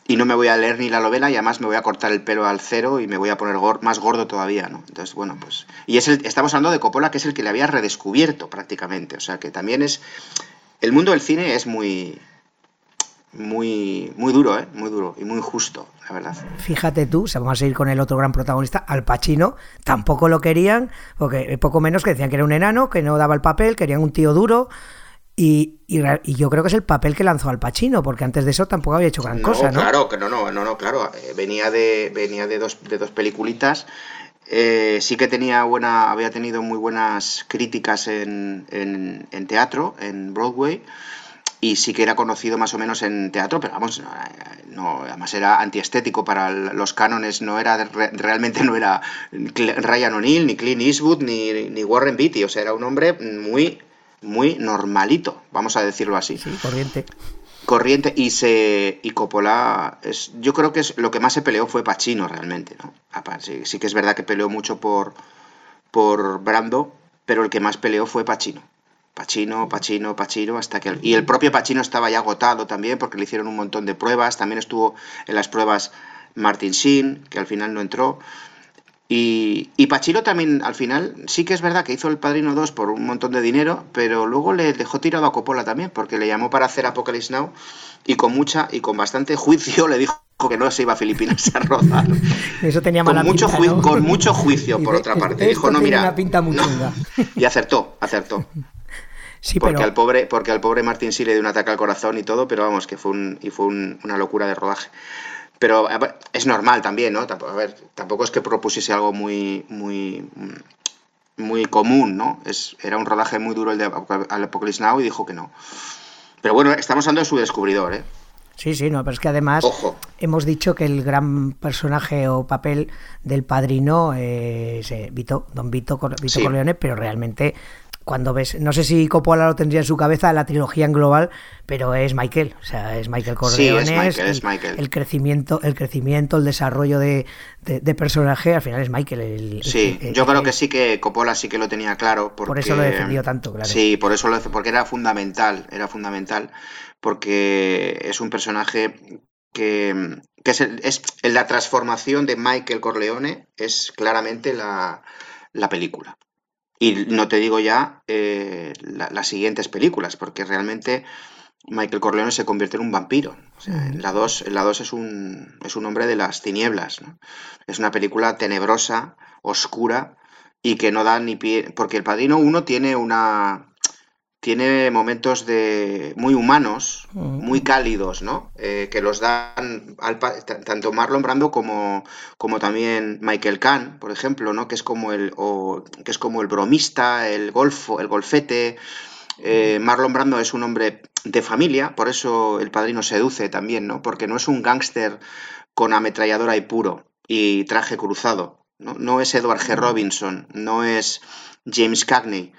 y no me voy a leer ni la novela y además me voy a cortar el pelo al cero y me voy a poner más gordo todavía, ¿no? Entonces, bueno, pues... Y es el, estamos hablando de Coppola, que es el que le había redescubierto prácticamente, o sea, que también es... El mundo del cine es muy... Muy, muy duro, ¿eh? Muy duro y muy justo, la verdad. Fíjate tú, se vamos a seguir con el otro gran protagonista, Al Pacino, tampoco lo querían, porque poco menos que decían que era un enano, que no daba el papel, querían un tío duro, y, yo creo que es el papel que lanzó al Pacino, porque antes de eso tampoco había hecho gran cosa, ¿no? Claro, que no, no, no, no, claro. Eh, venía de, venía de dos, de dos peliculitas. Eh, sí que tenía buena, había tenido muy buenas críticas en, en, teatro, en Broadway, y sí que era conocido más o menos en teatro, pero vamos, no, además era antiestético para los cánones, no era realmente no era Ryan O'Neill, ni Clint Eastwood, ni, ni Warren Beatty, o sea, era un hombre muy muy normalito, vamos a decirlo así. Sí, corriente. Corriente y se y Coppola es yo creo que es lo que más se peleó fue Pacino realmente, ¿no? Sí, sí que es verdad que peleó mucho por por Brando, pero el que más peleó fue Pacino. Pacino, Pacino, Pacino, hasta que... y el propio Pacino estaba ya agotado también porque le hicieron un montón de pruebas, también estuvo en las pruebas Martin Sheen, que al final no entró. Y, y, Pachino también, al final, sí que es verdad que hizo El Padrino 2 por un montón de dinero, pero luego le dejó tirado a Coppola también, porque le llamó para hacer Apocalypse Now y con mucha y con bastante juicio le dijo que no se iba a Filipinas a rodar. Eso tenía mala con mucho pinta, Con mucho juicio, por otra parte. Dijo, no, mira... Una pinta muy Y acertó, acertó. Sí, porque, al pobre, porque al pobre Martín sí le dio un ataque al corazón y todo, pero vamos, que fue, un, y fue una locura de rodaje. Pero es normal también, ¿no? A ver, tampoco es que propusiese algo muy, muy, muy común, ¿no? Es, era un rodaje muy duro el de Apocalypse Now y dijo que no. Pero bueno, estamos hablando de su descubridor, ¿eh? Sí, sí, no, pero es que además hemos dicho que el gran personaje o papel del padrino es eh, Vito, don Vito, Vito Corleone, pero realmente cuando ves, no sé si Coppola lo tendría en su cabeza la trilogía en global, pero es Michael, o sea, es Michael Corleone, es, Michael, el, crecimiento, el crecimiento, el desarrollo de, personaje, al final es Michael. sí, yo creo que sí que Coppola sí que lo tenía claro, por eso lo defendió tanto, claro. Sí, por eso lo porque era fundamental, era fundamental, porque es un personaje que, es, es la transformación de Michael Corleone es claramente la, la película. Y no te digo ya eh, las siguientes películas, porque realmente Michael Corleone se convierte en un vampiro. en la 2 la dos es, un, es un hombre de las tinieblas. Es una película tenebrosa, oscura, y que no da ni pie. Porque el padrino 1 tiene una, tiene momentos de muy humanos, muy cálidos, ¿no? Eh, que los dan tanto Marlon Brando como, como también Michael Kahn, por ejemplo, ¿no? Que es como el, que es como el bromista, el golfo, el golfete. Eh, Marlon Brando es un hombre de familia, por eso el padrino seduce también, ¿no? Porque no es un gángster con ametralladora y puro y traje cruzado. ¿no? no es Edward G. Robinson, no es James Cagney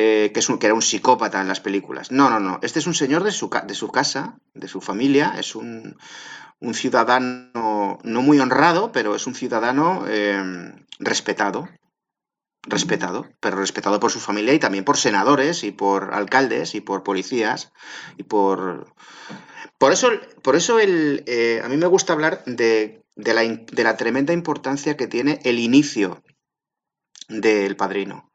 eh, que, un, era un psicópata en las películas. No, no, no. Este es un señor de su, de su casa, de su familia, es un, ciudadano no muy honrado, pero es un ciudadano eh, respetado. Respetado, pero respetado por su familia y también por senadores y por alcaldes y por policías y por... Por eso, por eso el, eh, a mí me gusta hablar de, de, la, de la tremenda importancia que tiene el inicio del padrino,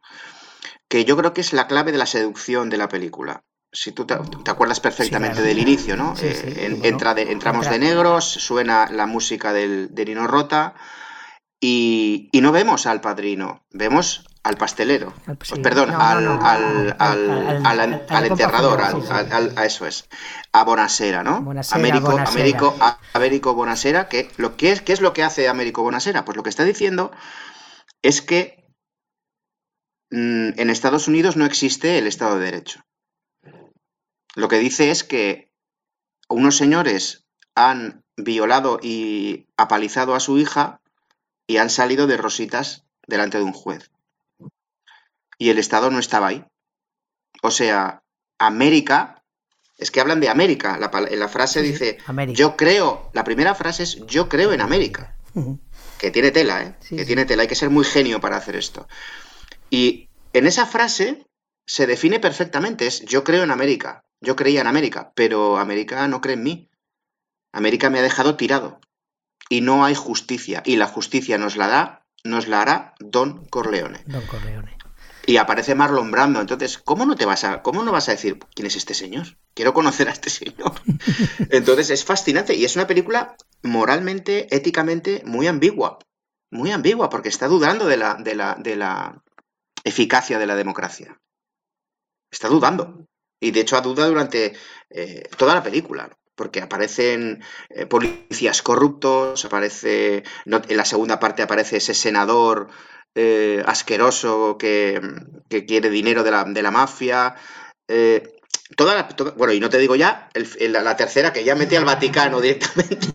que yo creo que es la clave de la seducción de la película. Si tú te, acuerdas perfectamente del inicio, ¿no? Eh, entra de, entramos de negros, suena la música del, de Nino Rota y, no vemos al padrino, vemos al pastelero. Pues, perdón, al, al, enterrador, a eso es. A Bonasera, ¿no? Américo, Américo, Américo Bonasera, que lo que es, ¿qué es lo que hace Américo Bonasera? Pues lo que está diciendo es que en Estados Unidos no existe el Estado de Derecho. Lo que dice es que unos señores han violado y apalizado a su hija y han salido de rositas delante de un juez. Y el Estado no estaba ahí. O sea, América, es que hablan de América. La, la frase dice, yo creo, la primera frase es, yo creo en América. Que tiene tela, ¿eh? que tiene tela. Hay que ser muy genio para hacer esto. Y en esa frase se define perfectamente, es, yo creo en América. Yo creía en América, pero América no cree en mí. América me ha dejado tirado y no hay justicia. Y la justicia nos la da, nos la hará Don Corleone. Don Corleone. Y aparece Marlon Brando. Entonces, ¿cómo no te vas a, cómo no vas a decir quién es este señor? Quiero conocer a este señor. Entonces es fascinante y es una película moralmente, éticamente muy ambigua. Muy ambigua, porque está dudando de la, de la, de la eficacia de la democracia. Está dudando. Y de hecho ha dudado durante eh, toda la película porque aparecen eh, policías corruptos, aparece, en la segunda parte aparece ese senador eh, asqueroso que, quiere dinero de la, de la mafia. Toda bueno, y no te digo ya, la, tercera que ya mete al Vaticano directamente.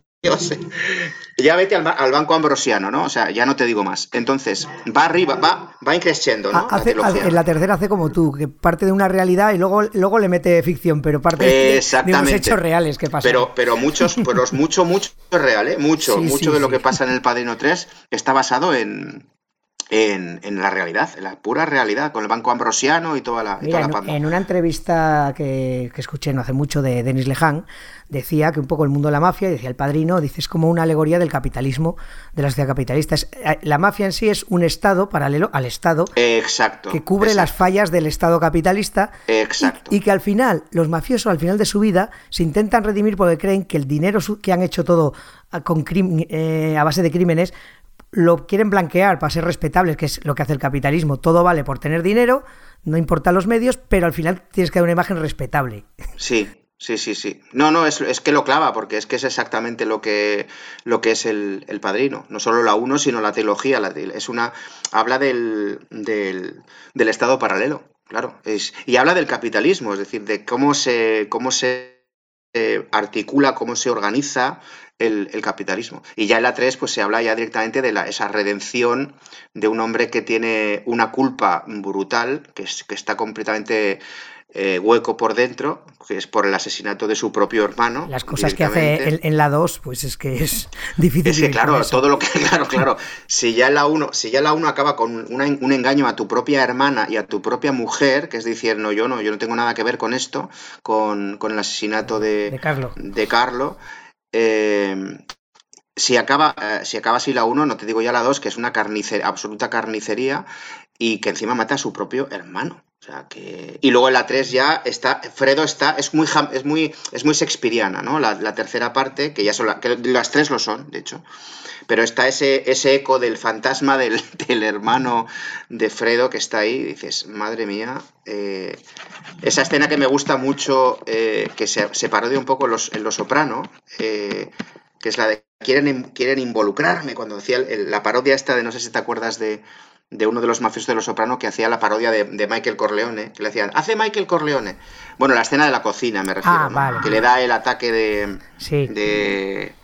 Ya vete al, banco ambrosiano, ¿no? O sea, ya no te digo más. Entonces, va arriba, va, va increciendo, ¿no? en la tercera hace como tú, que parte de una realidad y luego, luego le mete ficción, pero parte de, unos hechos reales que pasan. Pero, pero muchos, pero mucho, mucho es real, ¿eh? Mucho, mucho de lo que pasa en el Padrino 3 está basado en, en, la realidad, en la pura realidad, con el Banco Ambrosiano y toda la, En, una entrevista que, escuché no hace mucho de Denis Leján, decía que un poco el mundo de la mafia, decía el padrino, dice, es como una alegoría del capitalismo, de la sociedad capitalista. Eh, la mafia en sí es un Estado paralelo al Estado exacto, que cubre las fallas del Estado capitalista exacto. Y, que al final, los mafiosos al final de su vida se intentan redimir porque creen que el dinero que han hecho todo a, con eh, a base de crímenes lo quieren blanquear para ser respetables, que es lo que hace el capitalismo. Todo vale por tener dinero, no importan los medios, pero al final tienes que dar una imagen respetable. Sí, sí, sí, sí. No, no, es, es que lo clava, porque es que es exactamente lo que, lo que es el, padrino. No solo la uno, sino la trilogía. La, es una. habla del, del, del estado paralelo, claro. Es, y habla del capitalismo, es decir, de cómo se, cómo se eh, articula, cómo se organiza el, capitalismo. Y ya en la 3 pues, se habla ya directamente de esa redención de un hombre que tiene una culpa brutal, que, que está completamente eh, hueco por dentro, que es por el asesinato de su propio hermano. Las cosas que hace en, la 2, pues es que es difícil. Es que claro, todo lo que, claro, claro, si ya la 1, si ya la 1 acaba con un engaño a tu propia hermana y a tu propia mujer, que es decir, no, yo no, yo no tengo nada que ver con esto, con, con el asesinato de, de Carlo. De Carlo Em, si acaba, eh, si acaba así la 1, no te digo ya la 2, que es una carnicería, absoluta carnicería y que encima mata a su propio hermano. O sea que... Y luego en la 3 ya está, Fredo está, es muy, es muy, es muy shakespeariana, ¿no? La, tercera parte, que ya son que las tres lo son, de hecho. Pero está ese, ese eco del fantasma del, hermano de Fredo que está ahí, dices, madre mía, eh, esa escena que me gusta mucho, eh, que se, se, parodia un poco en Los, los Soprano, eh, que es la de quieren, quieren involucrarme, cuando decía la parodia esta de, no sé si te acuerdas de, de uno de los mafiosos de Los Soprano que hacía la parodia de, Michael Corleone, que le decían, hace Michael Corleone. Bueno, la escena de la cocina me refiero, ah, que le da el ataque de, de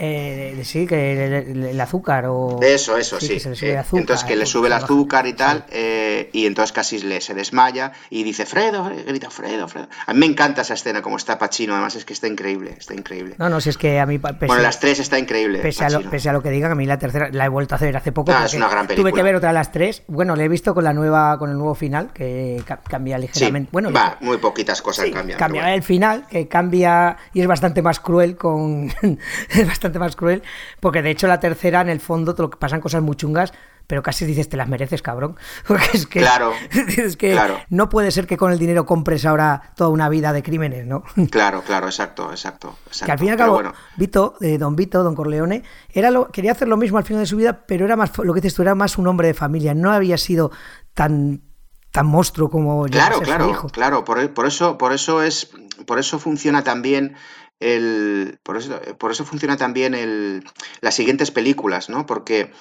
eh, sí, que el, azúcar o... Eso, eso, sí. Eh, entonces que le sube el azúcar y tal, eh, y entonces casi le, se desmaya y dice, Fredo, grita Fredo, Fredo. A mí me encanta esa escena, como está Pachino, además es que está increíble, está increíble. No, no, si es que a mí... bueno, las tres está increíble. Pese a, lo, que digan, a mí la tercera la he vuelto a hacer hace poco. Ah, es una gran película. Tuve que ver otra de las tres. Bueno, la he visto con la nueva con el nuevo final, que cambia ligeramente. bueno, va, muy poquitas cosas cambian. Cambia el final, que cambia y es bastante más cruel con... es bastante más cruel porque de hecho la tercera, en el fondo, te lo pasan cosas muy chungas, pero casi dices, te las mereces, cabrón. Porque es que, claro, es que no puede ser que con el dinero compres ahora toda una vida de crímenes, ¿no? Claro, claro, exacto, exacto. Que al fin y al cabo, Vito, eh, don Vito, don Corleone, era lo, quería hacer lo mismo al final de su vida, pero era más, lo que dices tú, era más un hombre de familia, no había sido tan tan monstruo como claro claro hijo. claro por, por, eso por eso es por eso funciona también el, por, eso, por eso funciona también el, las siguientes películas, ¿no? Porque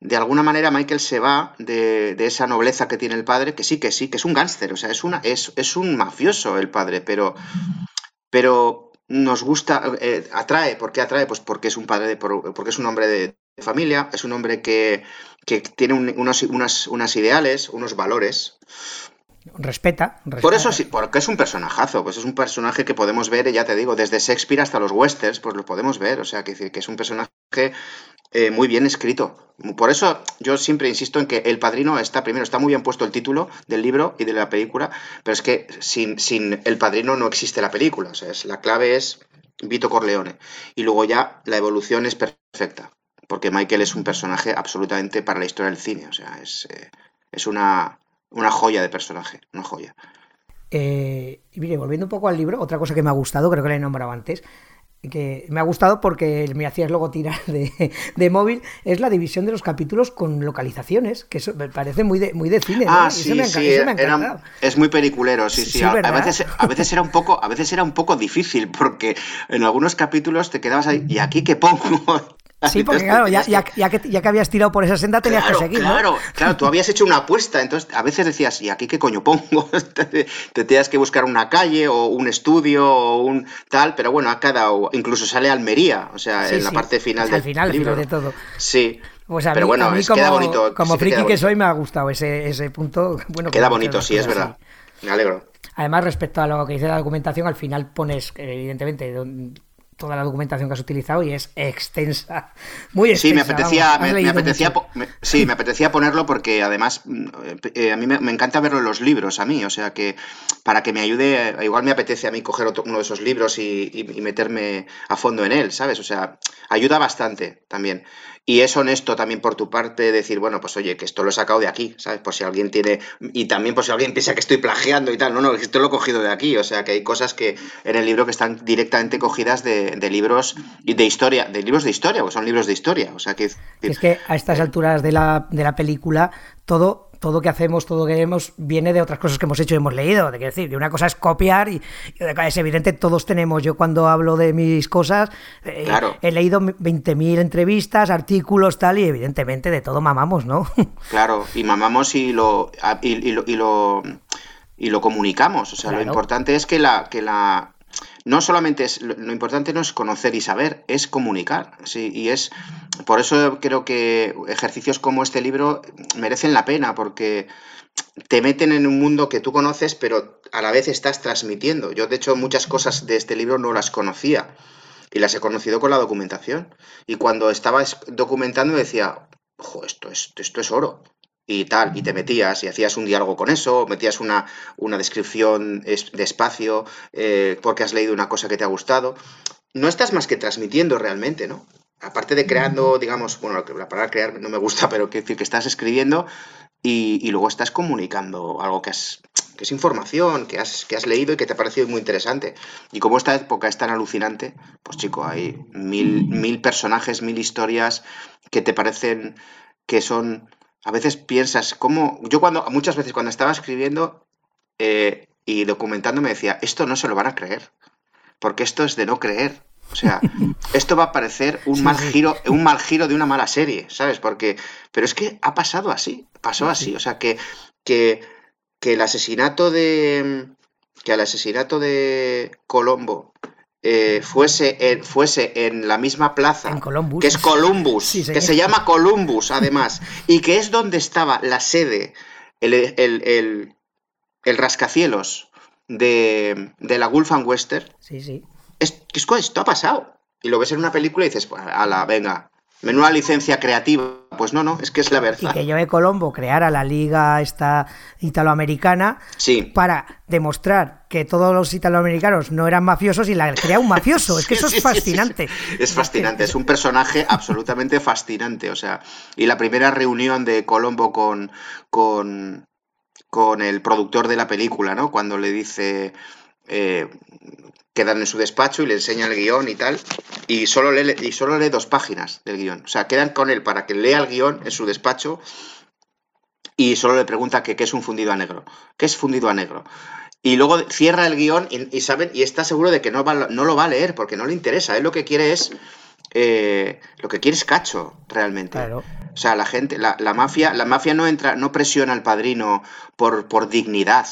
de alguna manera Michael se va de, de, esa nobleza que tiene el padre, que sí, que sí, que es un gángster, o sea, es, una, es, un mafioso el padre, pero, pero nos gusta, eh, atrae, ¿por qué atrae? Pues porque es un padre, de, porque es un hombre de, familia, es un hombre que, que tiene unos, unas ideales, unos valores, Respeta, Por eso sí, porque es un personajazo, pues es un personaje que podemos ver, ya te digo, desde Shakespeare hasta los westerns, pues lo podemos ver, o sea, que, que es un personaje eh, muy bien escrito. Por eso yo siempre insisto en que El Padrino está, primero, está muy bien puesto el título del libro y de la película, pero es que sin, sin El Padrino no existe la película, o sea, es, la clave es Vito Corleone. Y luego ya la evolución es perfecta, porque Michael es un personaje absolutamente para la historia del cine, o sea, es, eh, es una una joya de personaje, una joya. Eh, y mire, volviendo un poco al libro, otra cosa que me ha gustado, creo que la he nombrado antes, que me ha gustado porque me hacías luego tirar de, móvil, es la división de los capítulos con localizaciones, que eso me parece muy de, muy de cine. Ah, sí, sí, es muy peliculero, sí, sí. a, veces, a veces era un poco, a veces era un poco difícil porque en algunos capítulos te quedabas ahí, ¿y aquí qué pongo? Sí, porque claro, ya, ya, que, ya, que, habías tirado por esa senda tenías que seguir. Claro, claro, tú habías hecho una apuesta, entonces a veces decías, ¿y aquí qué coño pongo? te, tenías que buscar una calle o un estudio o un tal, pero bueno, ha quedado, incluso sale Almería, o sea, en la parte final del final, libro. de todo. Sí. Pues a pero bueno, como, queda bonito. Como friki que, soy me ha gustado ese, ese punto. Bueno, queda bonito, sí, es verdad. Me alegro. Además, respecto a lo que dice la documentación, al final pones, evidentemente, toda la documentación que has utilizado y es extensa, muy extensa. Sí, me apetecía, me, apetecía, sí, me apetecía ponerlo porque además mm, eh, a mí me, encanta verlo en los libros, a mí, o sea que para que me ayude, igual me apetece a mí coger otro, uno de esos libros y, y, meterme a fondo en él, ¿sabes? O sea, ayuda bastante también. Y es honesto también por tu parte decir, bueno, pues oye, que esto lo he sacado de aquí, ¿sabes? Por si alguien tiene. Y también por si alguien piensa que estoy plagiando y tal. No, no, esto lo he cogido de aquí. O sea, que hay cosas que en el libro que están directamente cogidas de, de libros de historia, de libros de historia, o son libros de historia. O sea, que. Es que a estas alturas de la, de la película, todo todo que hacemos, todo que vemos, viene de otras cosas que hemos hecho y hemos leído. De decir, que una cosa es copiar y, es evidente, todos tenemos. Yo cuando hablo de mis cosas, eh, he leído 20.000 entrevistas, artículos, tal, y evidentemente de todo mamamos, ¿no? Claro, y mamamos y lo, y, lo, y lo, comunicamos. O sea, lo importante es que la, que la, no solamente es, lo, importante no es conocer y saber, es comunicar. ¿sí? Y es, por eso creo que ejercicios como este libro merecen la pena, porque te meten en un mundo que tú conoces, pero a la vez estás transmitiendo. Yo, de hecho, muchas cosas de este libro no las conocía y las he conocido con la documentación. Y cuando estaba documentando decía, ojo, esto es, esto es oro y tal, y te metías y hacías un diálogo con eso, metías una, una descripción de espacio eh, porque has leído una cosa que te ha gustado. No estás más que transmitiendo realmente, ¿no? Aparte de creando, digamos, bueno, la palabra crear no me gusta, pero que, que estás escribiendo y, y, luego estás comunicando algo que, has, que es información, que has, que has leído y que te ha parecido muy interesante. Y como esta época es tan alucinante, pues chico, hay mil, mil personajes, mil historias que te parecen que son a veces piensas, cómo. Yo cuando, muchas veces cuando estaba escribiendo eh, y documentando me decía, esto no se lo van a creer, porque esto es de no creer. O sea, esto va a parecer un mal giro, un mal giro de una mala serie, ¿sabes? Porque, pero es que ha pasado así, pasó así. O sea, que, que, que el asesinato de, que al asesinato de Colombo eh, fuese, en, fuese en la misma plaza, que es Columbus, que se llama Columbus además, y que es donde estaba la sede, el, el, rascacielos de, de, la Gulf Western. Sí, sí. Es, esto ha pasado. Y lo ves en una película y dices, pues, ala, venga, Menuda licencia creativa. Pues no, no, es que es la verdad. Y que Joe Colombo creara la liga esta italoamericana sí. para demostrar que todos los italoamericanos no eran mafiosos y la crea un mafioso. Es que eso es fascinante. es fascinante, es un personaje absolutamente fascinante. O sea, y la primera reunión de Colombo con, con, con el productor de la película, ¿no? Cuando le dice... Eh, quedan en su despacho y le enseña el guion y tal, y solo lee, y solo lee dos páginas del guion. O sea, quedan con él para que lea el guion en su despacho y solo le pregunta que qué es un fundido a negro. ¿Qué es fundido a negro? Y luego cierra el guion y, saben, y está seguro de que no, no lo va a leer porque no le interesa. Él lo que quiere es. Eh, lo que quiere es cacho, realmente. O sea, la gente, la, la, mafia, la mafia no entra, no presiona al padrino por, por dignidad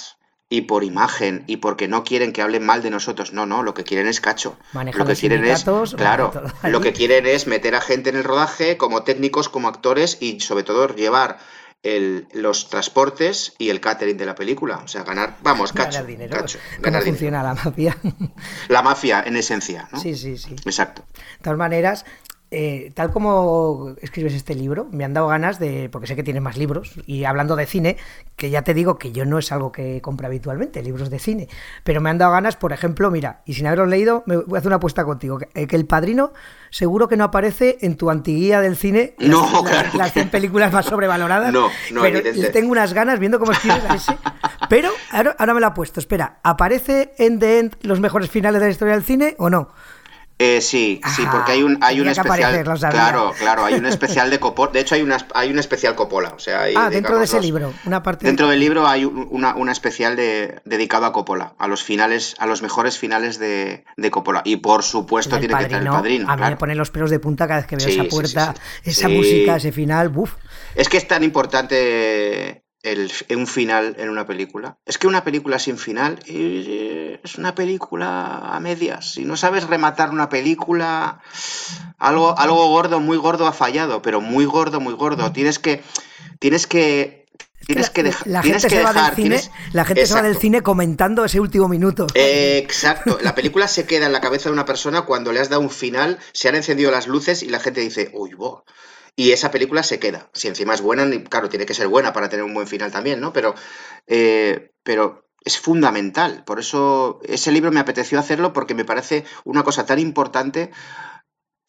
y por imagen y porque no quieren que hablen mal de nosotros. No, no, lo que quieren es cacho. lo que quieren es, claro, lo que quieren es meter a gente en el rodaje como técnicos, como actores y sobre todo llevar el, los transportes y el catering de la película. O sea, ganar, vamos, cacho. Ganar dinero. ¿Cómo funciona la mafia? La mafia, en esencia, ¿no? Sí, sí, sí. Exacto. De todas maneras, eh, tal como escribes este libro, me han dado ganas de, porque sé que tienes más libros, y hablando de cine, que ya te digo que yo no es algo que compro habitualmente, libros de cine, pero me han dado ganas, por ejemplo, mira, y sin haberlos leído, me voy a hacer una apuesta contigo, que, eh, El Padrino seguro que no aparece en tu antiguía del cine, no, las, 100 películas más sobrevaloradas, no, no, pero le tengo unas ganas viendo cómo escribes a ese, pero ahora, ahora me lo ha puesto, espera, ¿aparece en The End los mejores finales de la historia del cine o no? Eh, sí, sí, porque hay un hay un especial, claro, claro, hay un especial de Coppola. De hecho, hay una hay un especial Coppola, o sea, ah, dentro de ese libro, una parte. Dentro del libro hay una, una especial de, dedicado a Coppola, a los finales, a los mejores finales de, de Coppola. Y por supuesto tiene que estar el padrino. A mí me ponen los pelos de punta cada vez que veo esa puerta, esa música, ese final, buf. Es que es tan importante el, un final en una película. Es que una película sin final eh, es una película a medias. Si no sabes rematar una película, algo, algo gordo, muy gordo ha fallado, pero muy gordo, muy gordo. Tienes que, tienes que Tienes que, dejar. La gente, se, va del cine, la gente se va del cine comentando ese último minuto. exacto. La película se queda en la cabeza de una persona cuando le has dado un final, se han encendido las luces y la gente dice, uy, bo, y esa película se queda. Si encima es buena, claro, tiene que ser buena para tener un buen final también, ¿no? Pero, eh, pero es fundamental. Por eso ese libro me apeteció hacerlo porque me parece una cosa tan importante.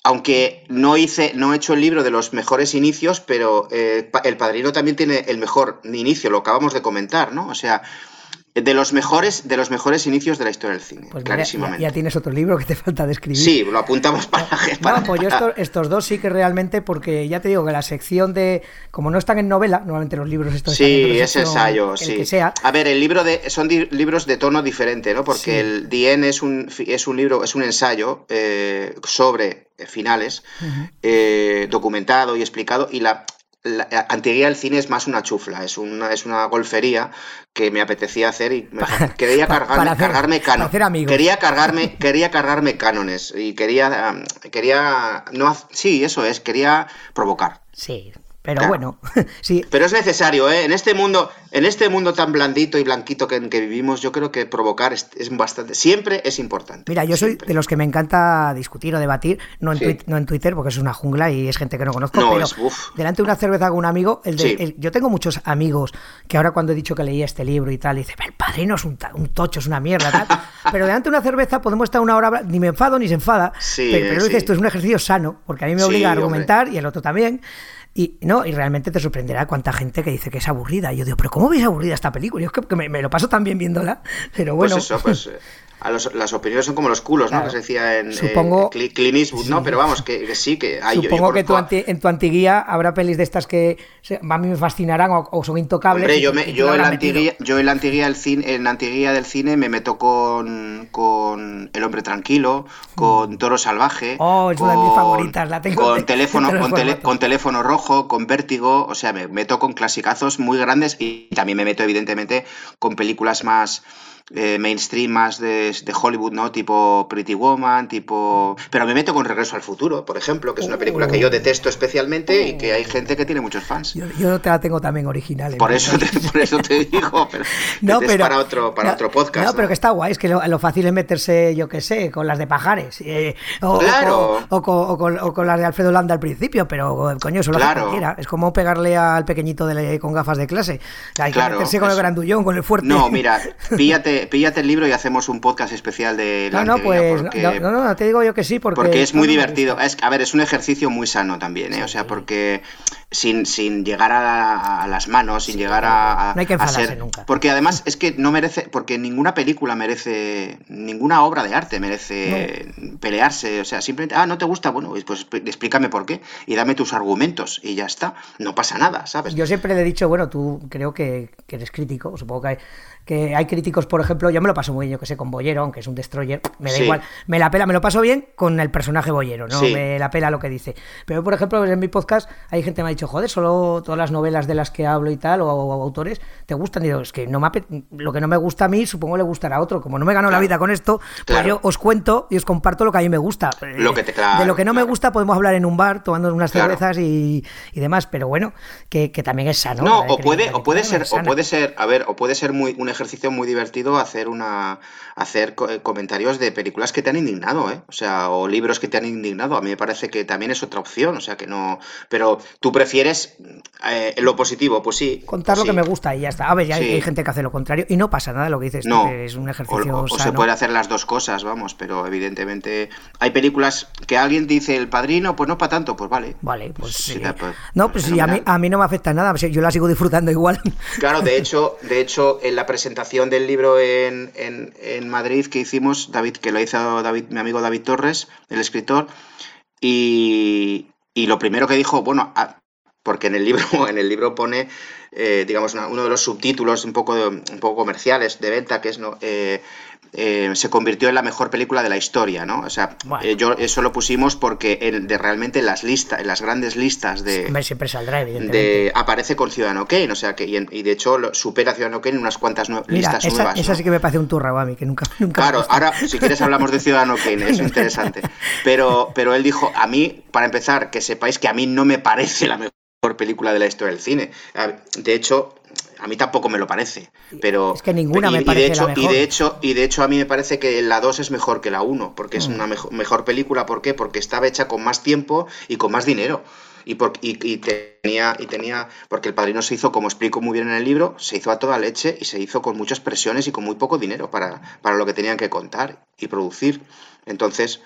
Aunque no hice, no he hecho el libro de los mejores inicios, pero eh, El Padrino también tiene el mejor inicio, lo acabamos de comentar, ¿no? O sea, de los mejores de los mejores inicios de la historia del cine, pues clarísimamente. Ya, tienes otro libro que te falta de escribir. Sí, lo apuntamos para... para... No, pues yo estos, dos sí que realmente, porque ya te digo que la sección de... Como no están en novela, normalmente los libros estos Sí, es ensayo, sí. A ver, el libro de... Son libros de tono diferente, ¿no? Porque el Dien es un, es un libro, es un ensayo eh, sobre finales, eh, documentado y explicado, y la, la Antiguía del cine es más una chufla, es una, es una golfería que me apetecía hacer y quería cargarme, cargarme Quería cargarme, quería cargarme cánones y quería, quería, no, sí, eso es, quería provocar. Sí, pero bueno, sí. Pero es necesario, ¿eh? En este mundo, en este mundo tan blandito y blanquito que, que vivimos, yo creo que provocar es, bastante, siempre es importante. Mira, yo soy de los que me encanta discutir o debatir, no en, no en Twitter, porque es una jungla y es gente que no conozco, pero delante de una cerveza con un amigo, el yo tengo muchos amigos que ahora cuando he dicho que leía este libro y tal, dice, el padrino es un, tocho, es una mierda, tal. pero delante de una cerveza podemos estar una hora, ni me enfado ni se enfada, pero, pero dice, esto es un ejercicio sano, porque a mí me obliga a argumentar y el otro también. Y no, y realmente te sorprenderá cuánta gente que dice que es aburrida. Y yo digo, pero ¿cómo veis aburrida esta película? Yo es que me, lo paso tan bien viéndola. Pero pues bueno. Pues eso, pues eh, las opiniones son como los culos, ¿no? Que se decía en supongo, Clint Eastwood, ¿no? Pero vamos, que, sí, que hay. Supongo que en tu antiguía habrá pelis de estas que a mí me fascinarán o, son intocables. Hombre, yo, yo, en la antiguía, yo en la antiguía del cine, en la antiguía del cine me meto con, con El hombre tranquilo, con Toro salvaje. Oh, es una de mis favoritas, la tengo. Con teléfono, con, teléfono rojo, con vértigo, o sea, me meto con clasicazos muy grandes y también me meto evidentemente con películas más eh, mainstream más de, Hollywood, ¿no? Tipo Pretty Woman, tipo... Pero me meto con Regreso al Futuro, por ejemplo, que es una película que yo detesto especialmente y que hay gente que tiene muchos fans. Yo, yo te la tengo también original. Por eso, te, por eso te digo, pero, no, pero es para otro, para otro podcast. No, pero que está guay, es que lo, fácil es meterse, yo qué sé, con las de Pajares. Eh, o, claro. O, con, las de Alfredo Landa al principio, pero coño, eso lo claro. Es como pegarle al pequeño de, con gafas de clase. Hay que meterse con el grandullón, con el fuerte. No, mira, píllate, píllate el libro y hacemos un podcast especial de la No, no, pues no, no, te digo yo que sí, porque, porque es muy divertido. Es, a ver, es un ejercicio muy sano también, ¿eh? o sea, porque sin, sin llegar a, las manos, sin llegar a, No hay que enfadarse nunca. Porque además es que no merece, porque ninguna película merece, ninguna obra de arte merece pelearse, o sea, simplemente, ah, no te gusta, bueno, pues explícame por qué y dame tus argumentos y ya está, no pasa nada, ¿sabes? Yo siempre le he dicho, bueno, tú creo que, que eres crítico, supongo que hay, que hay críticos, por ejemplo, yo me lo paso muy bien, yo que sé, con Boyero, aunque es un destroyer, me da igual, me la pela, me lo paso bien con el personaje Boyero, no me la pela lo que dice. Pero, por ejemplo, en mi podcast hay gente que me ha dicho, joder, solo todas las novelas de las que hablo y tal, o, autores, te gustan. Y digo, es que no me lo que no me gusta a mí, supongo le gustará a otro. Como no me gano la vida con esto, pues yo os cuento y os comparto lo que a mí me gusta. Lo que te, de lo que no me gusta podemos hablar en un bar, tomando unas cervezas y, demás, pero bueno, que, también es sano. No, o puede, o puede ser, o puede ser, a ver, o puede ser muy, un ejercicio muy divertido hacer una hacer eh, comentarios de películas que te han indignado, ¿eh? O sea, o libros que te han indignado. A mí me parece que también es otra opción, o sea, que no. Pero tú prefieres eh, lo positivo, pues sí. Contar lo que me gusta y ya está. A ver, ya hay gente que hace lo contrario y no pasa nada lo que dices. No. es un ejercicio. O, se puede hacer las dos cosas, vamos, pero evidentemente hay películas que alguien dice el padrino, pues no para tanto, pues vale. Vale, pues. pues no, pues sí, a mí, a mí no me afecta nada, yo la sigo disfrutando igual. Claro, de hecho, de hecho, en la presentación del libro en, en, Madrid que hicimos, David, que lo hizo David, mi amigo David Torres, el escritor, y, y lo primero que dijo, bueno, porque en el libro, en el libro pone, eh, digamos, uno de los subtítulos un poco, un poco comerciales de venta, que es no, eh, eh, se convirtió en la mejor película de la historia, ¿no? O sea, eh, yo eso lo pusimos porque en, de realmente en las listas, en las grandes listas de, siempre saldrá, evidentemente. aparece con Ciudadano Kane, o sea que y, de hecho supera a Ciudadano Kane en unas cuantas listas esa, nuevas. Esa sí que me parece un turra a mí, que nunca, nunca Claro, ahora si quieres hablamos de Ciudadano Kane, es interesante. Pero, pero él dijo, a mí, para empezar, que sepáis que a mí no me parece la mejor película de la historia del cine. De hecho, a mí tampoco me lo parece, pero es que ninguna me parece de hecho, Y de hecho, y de hecho a mí me parece que la 2 es mejor que la 1, porque es mm. una mejor, película, ¿por qué? Porque estaba hecha con más tiempo y con más dinero. Y, por, y, tenía y tenía porque el padrino se hizo como explico muy bien en el libro se hizo a toda leche y se hizo con muchas presiones y con muy poco dinero para, para lo que tenían que contar y producir entonces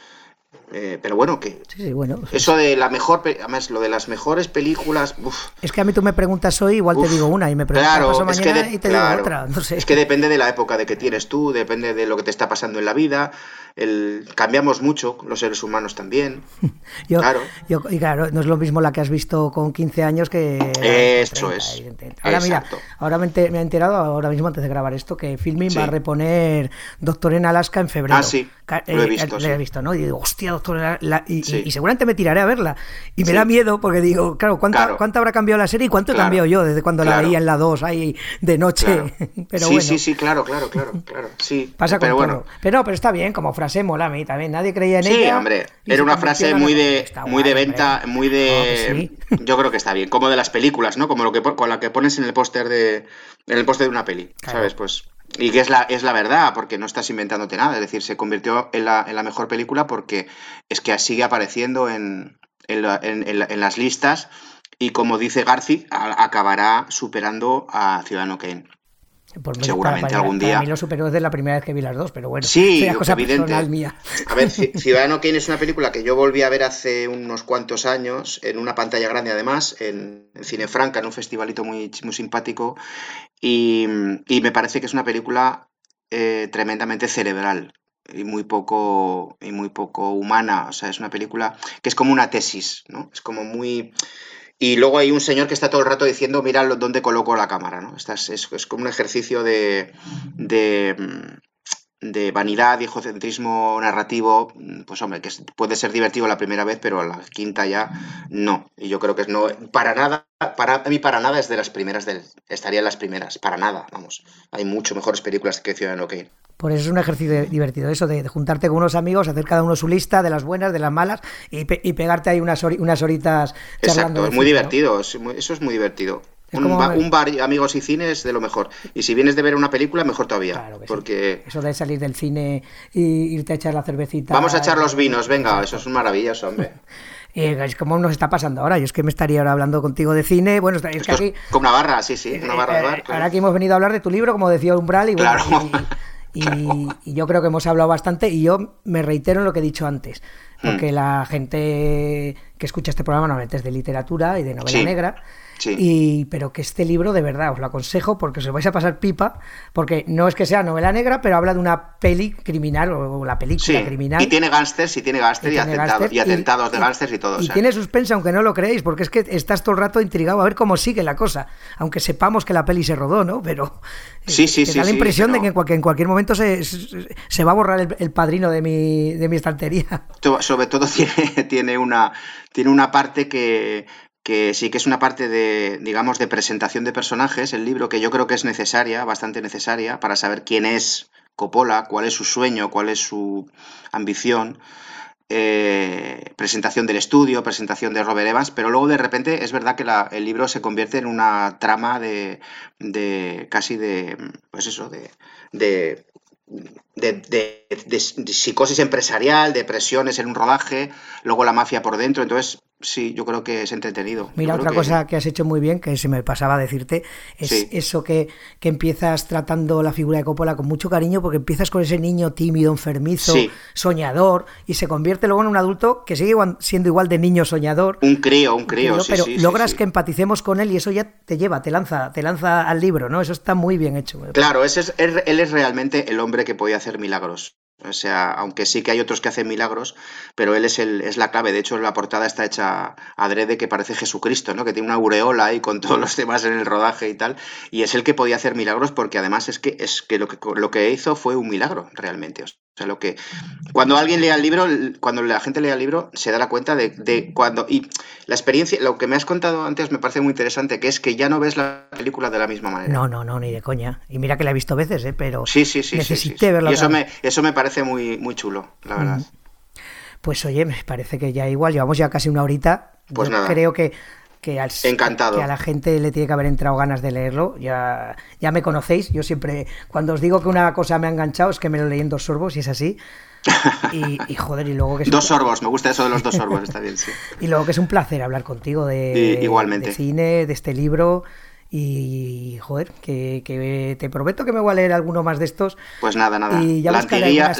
eh, pero bueno, que bueno, eso de la mejor, además lo de las mejores películas. Es que a mí tú me preguntas hoy, igual te digo una y me preguntas mañana y te digo otra. No sé. Es que depende de la época de que tienes tú, depende de lo que te está pasando en la vida. El, cambiamos mucho, los seres humanos también. claro. y claro, no es lo mismo la que has visto con 15 años que. Eso es. Ahora mira, ahora me, he enterado, ahora mismo antes de grabar esto, que Filming va a reponer Doctor en Alaska en febrero. Ah, sí. Lo he eh, visto. Lo he visto, ¿no? Y digo, hostia, y, seguramente me tiraré a verla. Y me da miedo porque digo, claro, ¿cuánto, habrá cambiado la serie y cuánto he cambiado yo desde cuando la veía en la 2 ahí de noche? pero sí, sí, sí, claro, claro, claro, claro. Sí. Pasa pero bueno. Pero, pero está bien, como frase mola a mí también. Nadie creía en ella. Sí, hombre, era una frase muy de, muy de venta, muy de. Yo creo que está bien, como de las películas, ¿no? Como lo que con la que pones en el póster de en el póster de una peli, ¿sabes? Pues y que es la, es la verdad, porque no estás inventándote nada. Es decir, se convirtió en la, en la mejor película porque es que sigue apareciendo en, en, las listas y, como dice Garci, acabará superando a Ciudadano Kane. Seguramente algún día. A mí lo superó desde la primera vez que vi las dos, pero bueno. Sí, cosa evidente. Mía. A ver, Ciudadano Kane es una película que yo volví a ver hace unos cuantos años, en una pantalla grande además, en, Cine Franca, en un festivalito muy, muy simpático, y, me parece que es una película eh, tremendamente cerebral y muy poco y muy poco humana o sea es una película que es como una tesis no es como muy y luego hay un señor que está todo el rato diciendo, mira dónde coloco la cámara, ¿no? es, como un ejercicio de, de vanidad y egocentrismo narrativo, pues hombre, que puede ser divertido la primera vez, pero la quinta ya no. Y yo creo que no, para nada, para a mí para nada es de las primeras, del, estaría en las primeras, para nada, vamos. Hay mucho mejores películas que Ciudadano Kane. Por eso es un ejercicio divertido, eso de, juntarte con unos amigos, hacer cada uno su lista de las buenas, de las malas y, pegarte ahí unas, unas horitas charlando. Exacto, es muy divertido, eso es muy divertido. Un, bar, amigos y cines de lo mejor. Y si vienes de ver una película, mejor todavía. porque Eso de salir del cine y irte a echar la cervecita. Vamos a echar los vinos, venga, eso es maravilloso, hombre. es como nos está pasando ahora. Yo es que me estaría ahora hablando contigo de cine. Bueno, es que aquí. Con una barra, sí, sí, una barra de bar. Ahora que hemos venido a hablar de tu libro, como decía Umbral, y bueno, y, yo creo que hemos hablado bastante. Y yo me reitero en lo que he dicho antes. Porque hmm. la gente que escucha este programa normalmente es de literatura y de novela negra. Y, pero que este libro, de verdad, os lo aconsejo porque os lo vais a pasar pipa, porque no es que sea novela negra, pero habla de una peli criminal o, la película criminal. Y tiene gángsters, y tiene gángsters y, atentados, de gángsters y todo. Y tiene suspense, aunque no lo creéis, porque es que estás todo el rato intrigado a ver cómo sigue la cosa, aunque sepamos que la peli se rodó, ¿no? Pero sí, sí, sí, da la impresión de que en cualquier, en cualquier momento se, se, va a borrar el, padrino de mi, de mi estantería. Sobre todo tiene, tiene, una, tiene una parte que que sí que es una parte de, digamos, de presentación de personajes, el libro, que yo creo que es necesaria, bastante necesaria, para saber quién es Coppola, cuál es su sueño, cuál es su ambición. Eh, presentación del estudio, presentación de Robert Evans, pero luego de repente es verdad que el libro se convierte en una trama de, de casi de, pues eso, de, de de, psicosis empresarial, de presiones en un rodaje, luego la mafia por dentro. Entonces, Sí, yo creo que es entretenido. Mira, otra cosa que has hecho muy bien, que se me pasaba a decirte, es eso que, que, empiezas tratando la figura de Coppola con mucho cariño, porque empiezas con ese niño tímido, enfermizo, soñador, y se convierte luego en un adulto que sigue siendo igual de niño soñador. Un crío, un crío, sí, Pero logras que empaticemos con él y eso ya te lleva, te lanza, te lanza al libro, ¿no? Eso está muy bien hecho. Claro, ese es, él es realmente el hombre que podía hacer milagros. O sea, aunque sí que hay otros que hacen milagros, pero él es, el, es la clave. De hecho, la portada está hecha adrede que parece Jesucristo, ¿no? Que tiene una aureola ahí con todos los demás en el rodaje y tal. Y es el que podía hacer milagros porque además es que, es que, lo, que lo que hizo fue un milagro realmente. Sea, lo que. Cuando alguien lea el libro, cuando la gente lea el libro, se da la cuenta de, de cuando. Y la experiencia, lo que me has contado antes me parece muy interesante, que es que ya no ves la película de la misma manera. No, no, no, ni de coña. Y mira que la he visto veces, ¿eh? Pero. Sí, sí, sí. Necesité verla. Y eso me, eso me parece muy, muy chulo, la verdad. Pues oye, me parece que ya igual, llevamos ya casi una horita. Pues nada. Creo que, que, al, Encantado. que a la gente le tiene que haber entrado ganas de leerlo. Ya, ya me conocéis, yo siempre, cuando os digo que una cosa me ha enganchado, es que me lo leí en dos sorbos y es así. Y, joder, y luego que Dos sorbos, me gusta eso de los dos sorbos, está bien, sí. Y luego que es un placer hablar contigo de, igualmente. de cine, de este libro y, joder, que, te prometo que me voy a leer alguno más de estos. Pues nada, nada. Y ya la antiguía,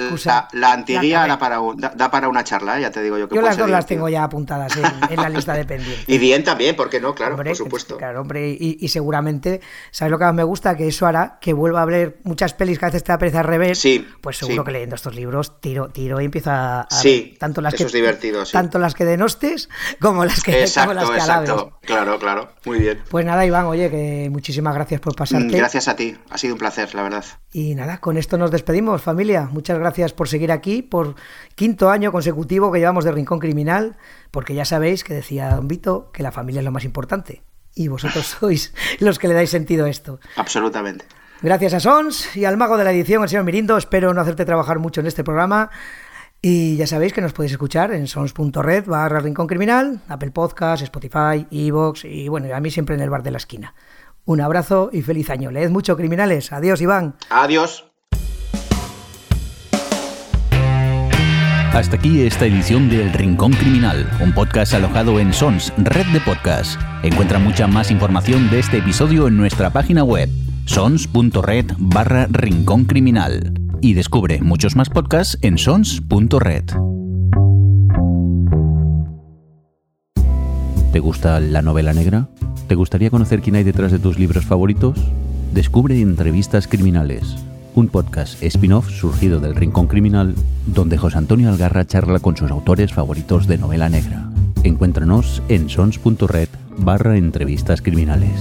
la, antiguía da, para, da, para una charla, ¿eh? ya te digo yo que Yo las dos las tengo ya apuntadas en, la lista de pendientes. y bien también, ¿por qué no? Claro, por supuesto. Claro, hombre, y, seguramente, ¿sabes lo que más me gusta? Que eso hará que vuelva a ver muchas pelis que a veces te da al revés. Sí. Pues seguro que leyendo estos libros tiro, tiro y empiezo a, sí, tanto las que es divertido, tanto las que denostes como las que, exacto, las que exacto. Claro, claro. Muy bien. Pues nada, Iván, oye, que muchísimas gracias por pasarte. Gracias a ti, ha sido un placer, la verdad. Y nada, con esto nos despedimos, familia. Muchas gracias por seguir aquí, por quinto año consecutivo que llevamos de Rincón Criminal, porque ya sabéis que decía Don Vito que la familia es lo más importante. Y vosotros sois los que le dais sentido a esto. Absolutamente. Gracias a Sons y al mago de la edición, el señor Mirindo. Espero no hacerte trabajar mucho en este programa. Y ya sabéis que nos podéis escuchar en sons.red barra Rincón Criminal, Apple Podcast, Spotify, Evox y bueno, a mí siempre en el bar de la esquina. Un abrazo y feliz año. Leed mucho, criminales. Adiós, Iván. Adiós. Hasta aquí esta edición de El Rincón Criminal, un podcast alojado en Sons, red de podcast. Encuentra mucha más información de este episodio en nuestra página web, sons.red barra Rincón Criminal y descubre muchos más podcasts en sons.red. ¿Te gusta la novela negra? ¿Te gustaría conocer quién hay detrás de tus libros favoritos? Descubre Entrevistas Criminales, un podcast spin-off surgido del Rincón Criminal, donde José Antonio Algarra charla con sus autores favoritos de novela negra. Encuéntranos en sons.red barra entrevistas criminales.